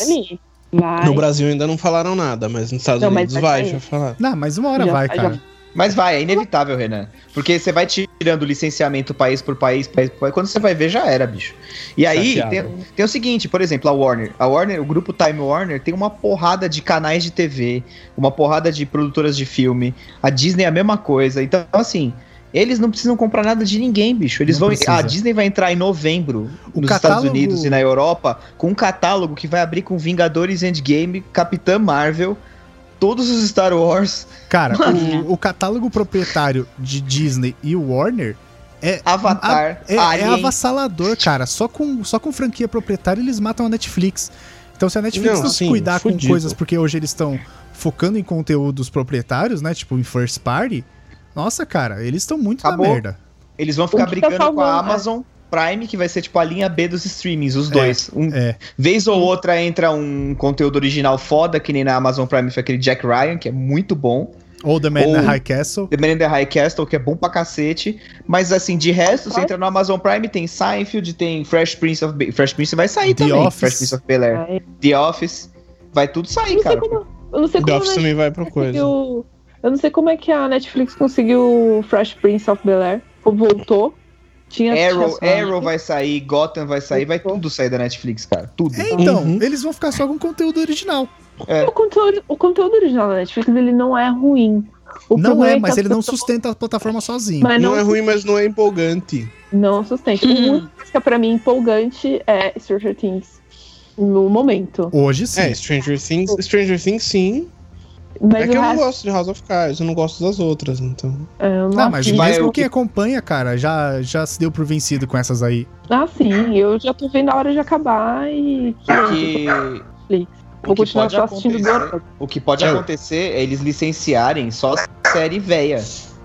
Vai. No Brasil ainda não falaram nada, mas nos Estados Não, mas Unidos vai vai, já falaram. Não, mas uma hora Já- vai, já- cara. Mas vai, é inevitável, Renan. Porque você vai tirando licenciamento país por país, país por país, quando você vai ver já era, bicho. E aí tem, tem o seguinte, por exemplo, a Warner. A Warner, o grupo Time Warner tem uma porrada de canais de TV, uma porrada de produtoras de filme. A Disney é a mesma coisa. Então, assim, eles não precisam comprar nada de ninguém, bicho. Eles Não vão. precisa. A Disney vai entrar em novembro O nos catálogo- Estados Unidos e na Europa com um catálogo que vai abrir com Vingadores Endgame, Capitã Marvel, todos os Star Wars, Cara, o, o catálogo proprietário de Disney e Warner Avatar, é, é Alien. avassalador, cara. Só com, só com franquia proprietária eles matam a Netflix. Então se a Netflix não, Não, se sim, cuidar com fudido. coisas, porque hoje eles estão focando em conteúdos proprietários, né? Tipo em first party. Nossa, cara, eles estão muito Acabou. na merda. Eles vão ficar tá brigando com a Amazon Prime, que vai ser tipo a linha B dos streamings, os dois. Um, É. Vez ou outra entra um conteúdo original foda, que nem na Amazon Prime foi aquele Jack Ryan, que é muito bom. Ou The Man in the High Castle. The Man in the High Castle, que é bom pra cacete. Mas assim, de resto, você entra no Amazon Prime, tem Seinfeld, tem Fresh Prince of... Be Fresh Prince vai sair The também. Office. Fresh Prince of Bel-Air. Vai. The Office. Vai tudo Eu sair, não sei cara. como, eu não sei The como Office a também vai pro coisa. Eu não sei como é que a Netflix conseguiu Fresh Prince of Bel-Air. Ou Voltou. Tinha Arrow, tinha- Arrow vai sair, Gotham vai sair, vai tudo sair da Netflix, cara. Tudo. É, então, Uhum. eles vão ficar só com conteúdo original. É. O, conteúdo, o conteúdo original da Netflix ele não é ruim. O não é, que mas as ele não sustenta a plataforma sozinho. Mas Não não, é ruim, mas não é empolgante. não sustenta. O único que é pra mim empolgante é Stranger Things. No momento. Hoje sim. É, Stranger Things, Stranger Things sim. Mas é que eu não resto, gosto de House of Cards, eu não gosto das outras, então. é, eu não Não, mas mesmo eu- quem acompanha, cara, já, já se deu por vencido com essas aí. Ah, sim, eu já tô vendo a hora de acabar e. Que Vou o que continuar pode só assistindo. O que pode É. acontecer é eles licenciarem só série véia.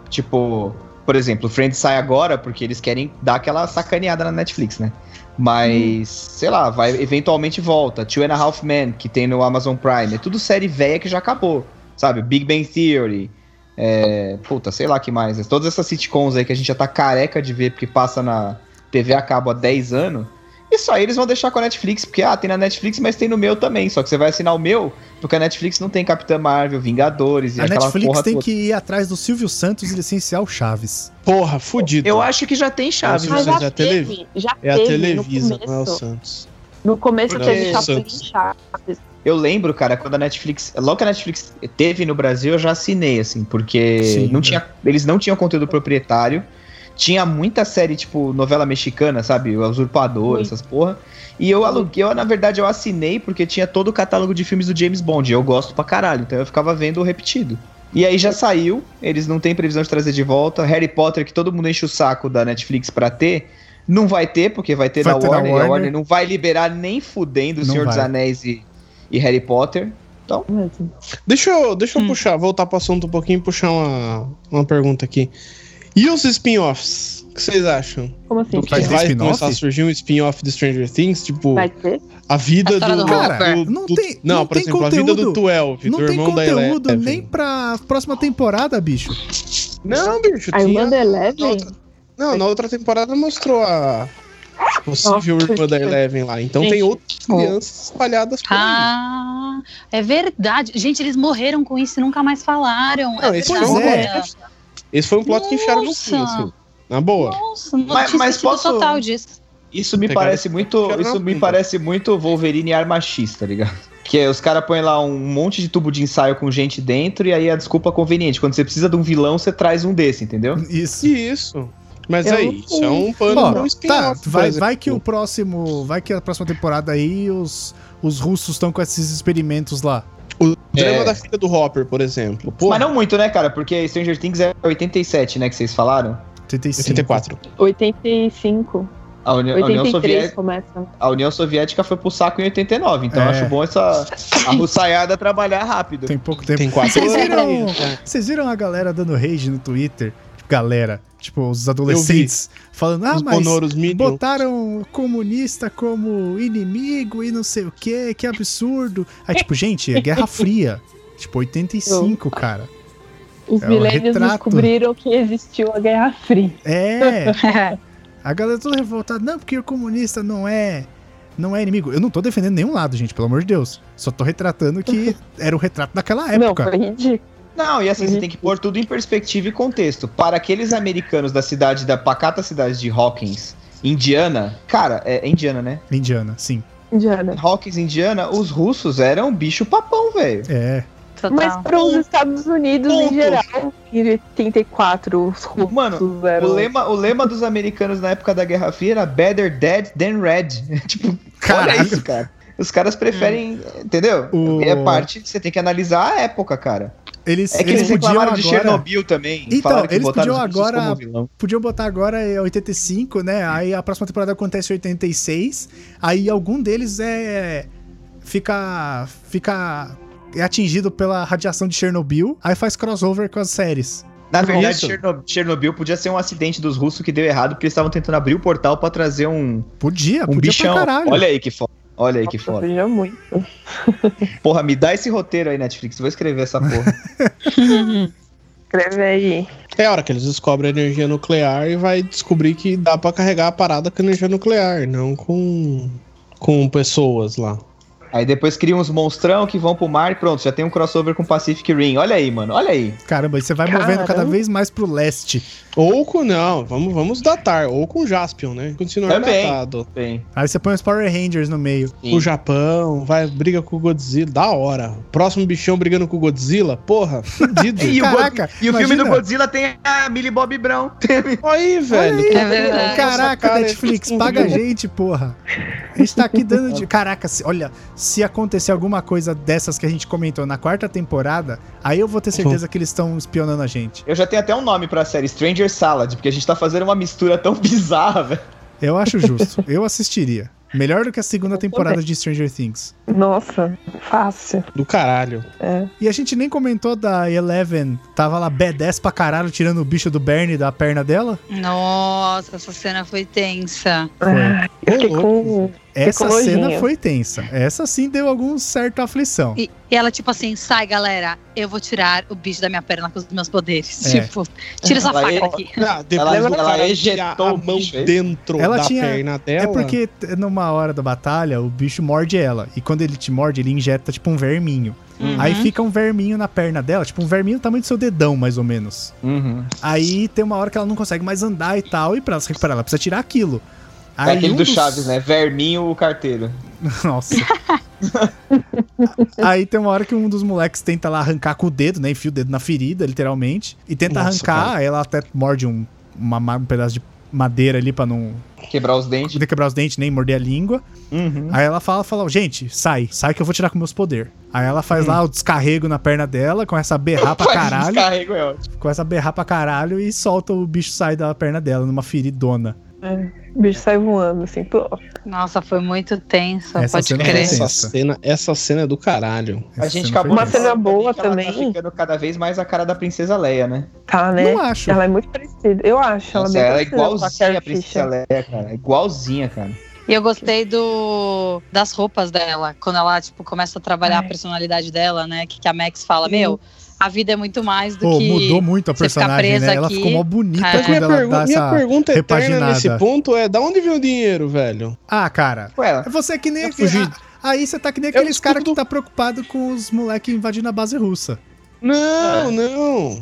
Tipo, por exemplo, Friends sai agora porque eles querem dar aquela sacaneada na Netflix, né? Mas, sei lá, vai eventualmente volta. Two and a Half Men, que tem no Amazon Prime. É tudo série véia que já acabou. Sabe? Big Bang Theory. É, puta, sei lá que mais. Todas essas sitcoms aí que a gente já tá careca de ver porque passa na TV a cabo há 10 anos. Isso aí eles vão deixar com a Netflix, porque ah, tem na Netflix, mas tem no meu também. Só que você vai assinar o meu, porque a Netflix não tem Capitã Marvel, Vingadores e A aquela Netflix porra tem toda. que ir atrás do Silvio Santos e licenciar o Chaves. Porra, fudido. Eu acho que já tem Chaves. Mas Mas já, já teve, teve- já É a teve Televisa, no não é o começo. Santos. No começo Porque- teve Chapolin. Chaves. Eu lembro, cara, quando a Netflix. Logo que a Netflix teve no Brasil, eu já assinei, assim, porque Sim, não é. tinha, eles não tinham conteúdo proprietário. Tinha muita série, tipo, novela mexicana, sabe? O Usurpador, Ui. essas porra. E eu aluguei, eu, na verdade, eu assinei porque tinha todo o catálogo de filmes do James Bond. E eu gosto pra caralho, então eu ficava vendo repetido. E aí já saiu, eles não têm previsão de trazer de volta. Harry Potter, que todo mundo enche o saco da Netflix pra ter, não vai ter, porque vai ter Vai da ter na Warner, e a Warner. Warner não vai liberar nem fudendo o Senhor dos vai. Anéis e, e Harry Potter. Então, Mesmo. Deixa eu, deixa eu Hum. puxar, voltar pro assunto um pouquinho e puxar uma, uma pergunta aqui. E os spin-offs? O que vocês acham? Como assim? Vai Vai, começar a surgir um spin-off de Stranger Things? Tipo, Vai ter? a vida A do. do Cara, Hopper. do- não do- tem- Não, não por tem exemplo, a vida do conteúdo. 12, Não do tem irmão da conteúdo Eleven. nem pra próxima temporada, bicho. Não, bicho, A irmã da Eleven? Não, na outra temporada mostrou a possível Nossa, irmã da Eleven lá. Então Gente. tem outras crianças espalhadas por aí. Ah, é verdade. Gente, eles morreram com isso e nunca mais falaram. Não, é esse foi um olha. Esse foi um plot que enfiaram no Nossa. fim, assim. Na boa. Nossa, não Mas- mas posso- total disso. isso me Pegaram parece muito. Isso me parece muito Wolverine arma X, tá ligado? Que é, os caras põem lá um monte de tubo de ensaio com gente dentro e aí a desculpa é conveniente. Quando você precisa de um vilão, você traz um desse, entendeu? Isso. Isso. Mas Eu aí, não isso é um pano pra um tá, vai, vai que o próximo. Vai que a próxima temporada aí os, os russos estão com esses experimentos lá. O drama É. da filha do Hopper, por exemplo. Pô, Mas não muito, né, cara? Porque Stranger Things é 87, né, que vocês falaram. 85. 84. 85. A, Uni- a União 83 Soviética, começa. a União Soviética foi pro saco em 89, então É. eu acho bom essa a russaiada trabalhar rápido. Tem pouco tempo. Tem quatro Vocês anos. viram, É. vocês viram a galera dando rage no Twitter? Galera, tipo, os adolescentes falando, ah, Os mas Bonoros botaram comunista como inimigo e não sei o que, que absurdo. Aí, tipo, gente, é Guerra Fria. Tipo, 85, cara. Os É milênios descobriram que existiu a Guerra Fria. É, a galera toda revoltada. Não, porque o comunista não é. Não é inimigo. Eu não tô defendendo nenhum lado, gente, pelo amor de Deus. Só tô retratando que era o retrato daquela Não, época. foi ridículo. Não, e assim, você tem que pôr tudo em perspectiva e contexto. Para aqueles americanos da cidade, da pacata cidade de Hawkins, Indiana, cara, é, é Indiana, né? Indiana, sim. Indiana. Hawkins, Indiana, os russos eram bicho papão, velho. É. Total. Mas para os Estados Unidos Ponto. em geral, em 84, os russos Mano, eram... O lema, o lema dos americanos na época da Guerra Fria era Better Dead than Red. tipo, olha Caralho. isso, cara. Os caras preferem, entendeu? O- É parte que você tem que analisar a época, cara. Eles, É que eles eles podiam reclamaram agora. de Chernobyl também. Então, falaram que eles podiam agora-. Podiam botar agora é 85, né? Aí a próxima temporada acontece em 86. Aí algum deles é. Fica. Fica. É atingido pela radiação de Chernobyl. Aí faz crossover com as séries. Na verdade, Isso. Cherno- Chernobyl podia ser um acidente dos russos que deu errado, porque eles estavam tentando abrir o portal pra trazer um, Podia, um podia bichão. pra caralho. Olha aí que foda. Olha aí que foda. veja muito. Porra, me dá esse roteiro aí, Netflix. Vou escrever essa porra. Escreve aí. É a hora que eles descobrem a energia nuclear e vai descobrir que dá pra carregar a parada com energia nuclear, não com, com pessoas lá. Aí depois cria uns monstrão que vão pro mar e pronto, já tem um crossover com Pacific Rim. Olha aí, mano. Olha aí. Caramba, e você vai movendo cada Caramba. vez mais pro leste. Ou com. Não, vamos, vamos datar. Ou com Jaspion, né? Continuar Também. datado. Bem. Aí você põe os Power Rangers no meio. O Japão, vai, briga com o Godzilla. Da hora. Próximo bichão brigando com o Godzilla. Porra, fudido. E, o, Caraca, God- e o filme do Godzilla tem a Millie Bobby Brown. Aí, velho. Olha aí, É verdade. Caraca, cara Netflix, é paga a gente, porra. A gente tá aqui dando de. Caraca, olha, se acontecer alguma coisa dessas que a gente comentou na quarta temporada, aí eu vou ter certeza que eles estão espionando a gente. Eu já tenho até um nome pra série, Stranger Salad, porque a gente tá fazendo uma mistura tão bizarra, velho. Eu acho justo. Eu assistiria. Melhor do que a segunda temporada de Stranger Things. Nossa, fácil. Do caralho. É. E a gente nem comentou da Eleven, tava lá B10 pra caralho, tirando o bicho do Bernie da perna dela. Nossa, essa cena foi tensa. Ah, eu fiquei com. Essa cena foi tensa. Essa sim deu algum certa aflição. E, e ela, tipo assim, sai, galera, eu vou tirar o bicho da minha perna com os meus poderes. É. Tipo, tira essa Ela faca é- daqui. Ah, depois Ela- ela ejetou a o mão bicho, é dentro Ela da tinha- perna dela. É porque numa hora da batalha, o bicho morde ela. E quando ele te morde, ele injeta tipo um verminho. Uhum. Aí fica um verminho na perna dela, tipo um verminho do tamanho do seu dedão, mais ou menos. Uhum. Aí tem uma hora que ela não consegue mais andar e tal, e pra ela se recuperar, ela precisa tirar aquilo. É Aí aquele um do dos- Chaves, né? Verminho o carteiro. Nossa. Aí tem uma hora que um dos moleques tenta lá arrancar com o dedo, né? Enfia o dedo na ferida, literalmente. E tenta Nossa, arrancar, aí ela até morde um, uma- um pedaço de madeira ali pra não Quebrar os dentes. poder quebrar os dentes, nem morder a língua. Uhum. Aí ela fala, fala, gente, sai, sai que eu vou tirar com meus poderes. Aí ela faz lá o descarrego na perna dela, começa a berrar pra caralho, Descarrego é ótimo. começa a berrar pra caralho e solta o bicho sai da perna dela numa feridona. É, o bicho sai voando, assim, pô. Nossa, foi muito tenso, Essa pode cena crer. Essa cena, essa cena é do caralho. A Essa gente cena acabou Uma cena boa que ela também. Tá ficando cada vez mais a cara da princesa Leia, né? Tá, né? Não acho. Ela é muito parecida. Eu acho ela Nossa, bem ela é parecida com a igualzinha a princesa. Leia, cara. Igualzinha, cara. E eu gostei do das roupas dela, quando ela tipo começa a trabalhar Ai. a personalidade dela, né? Que, que a Max fala, Sim. A vida é muito mais do Pô, que mudou muito a personagem, né? presa Ela aqui. ficou mó bonita É. Quando minha, ela dá minha pergunta eterna nesse ponto é: da onde veio o dinheiro, velho? Ah, cara, Ué, você é que nem Eu aquele- fugi. Aí você tá que nem aqueles caras que tá preocupado com os moleques invadindo a base russa. Não, não.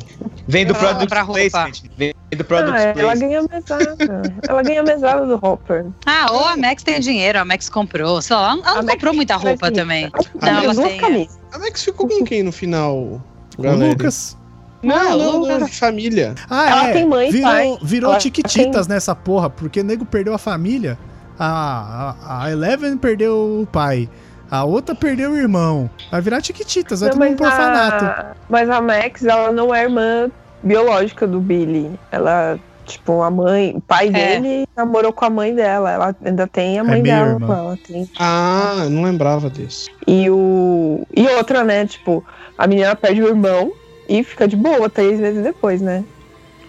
vem do product roupa. placement. Vem do product Ah, ela ganha mesada. ela ganha mesada do Hopper. Ah, ou a Max tem dinheiro, a Max comprou, sei lá, ela A não Max comprou muita traz roupa também. Não, ela tem, é. A Max ficou com quem no final, O galera? Lucas. Não, Ah, não, o não, Lucas. família. Ah, Ela é. tem mãe e virou, pai. Virou Ela tiquititas nessa porra, porque o nego perdeu a família. A, a, a Eleven perdeu o pai. A outra perdeu o irmão. Vai virar tiquititas, vai Não, todo mundo mas, pro orfanato. a, mas a Max, ela não é irmã biológica do Billy. Ela, tipo, a mãe, o pai É. dele namorou com a mãe dela. Ela ainda tem a mãe meio dela irmã. com ela. Tem. Ah, não lembrava disso. E o. E outra, né? Tipo, a menina perde o irmão e fica de boa três meses depois, né?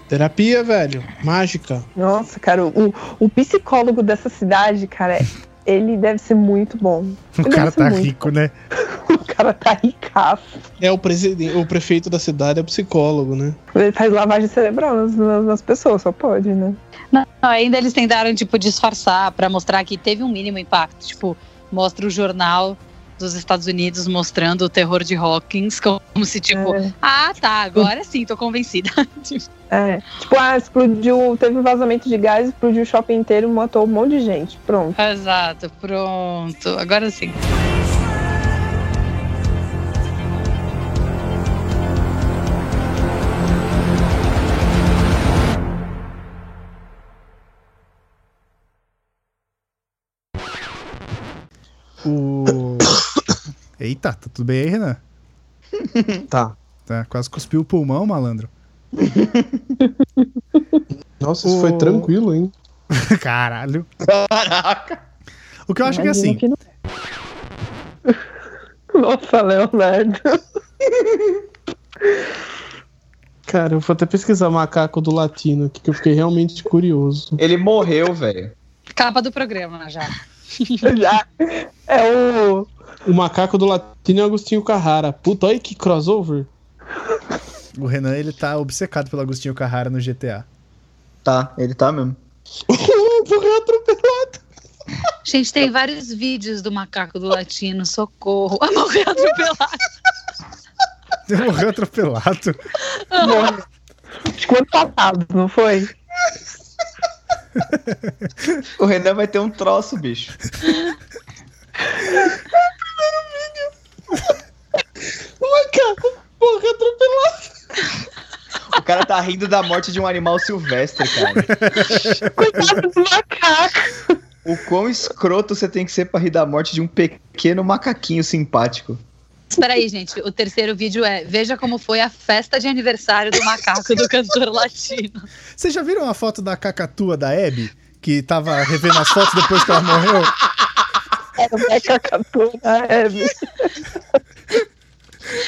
Terapia, velho. Mágica. Nossa, cara, o, o psicólogo dessa cidade, cara, ele deve ser muito bom. O Ele cara tá rico, né? O cara tá ricaço. É o presidente, o prefeito da cidade é psicólogo, né? Ele faz lavagem cerebral nas, nas, nas pessoas, só pode, né? Não, ainda eles tentaram, tipo, disfarçar pra mostrar que teve um mínimo impacto. Tipo, mostra o jornal dos Estados Unidos mostrando o terror de Hawkins, como se, tipo, É, ah, tá, agora sim, tô convencida. é. Tipo, ah, explodiu, teve um vazamento de gás, explodiu o shopping inteiro, matou um monte de gente. Pronto. Exato, pronto. Agora sim. Eita, tá tudo bem aí, Renan? Tá. Tá, quase cuspiu o pulmão, malandro. Nossa, isso O- foi tranquilo, hein? Caralho. Caraca. O que eu acho que é Imagina assim. que não- Nossa, Leonardo. Cara, eu vou até pesquisar macaco do latino aqui, que eu fiquei realmente curioso. Ele morreu, velho. Capa do programa já. Já. É o. O macaco do latino é Agostinho Carrara. Puta, olha que crossover. O Renan, ele tá obcecado pelo Agostinho Carrara no GTA. Tá, ele tá mesmo. Morreu atropelado. Gente, tem vários vídeos do macaco do latino, socorro. Ah, morreu atropelado. Morreu atropelado. Morre. Acho que ano passado, não foi? O Renan vai ter um troço, bicho. O macaco morreu atropelado. O cara tá rindo da morte de um animal silvestre, cara. Coitado do macaco. O quão escroto você tem que ser pra rir da morte de um pequeno macaquinho simpático. Espera aí, gente. O terceiro vídeo é Veja como foi a festa de aniversário do macaco do cantor latino. Vocês já viram a foto da cacatua da Abby? Que tava revendo as fotos depois que ela morreu? Era o macacatu da Hebe.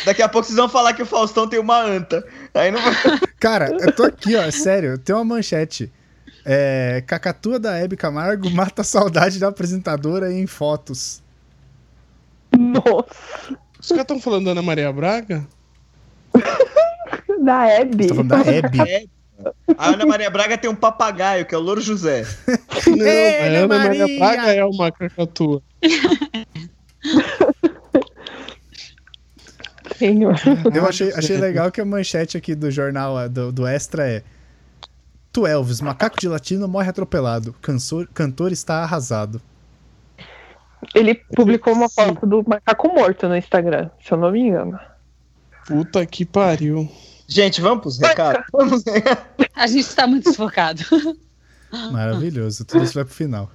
Daqui a pouco vocês vão falar que o Faustão tem uma anta. Aí não vai. Cara, eu tô aqui, ó, sério, tem uma manchete. É, cacatua da Hebe Camargo mata a saudade da apresentadora em fotos. Nossa. Os caras estão falando da Ana Maria Braga? Da Hebe. Tá falando da Hebe. A Ana Maria Braga tem um papagaio, que é o Louro José. Não, Ei, a Ana Ana Maria Maria. Braga é uma cacatua. Senhor. Eu achei, achei legal que a manchete aqui do jornal do, do Extra é Tu Elvis, macaco de latino morre atropelado. Cantor, cantor está arrasado. Ele publicou uma foto do macaco morto no Instagram, se eu não me engano. Puta que pariu. Gente, vamos pros recados? Vamos. A gente tá muito desfocado. Maravilhoso. Tudo isso vai pro final.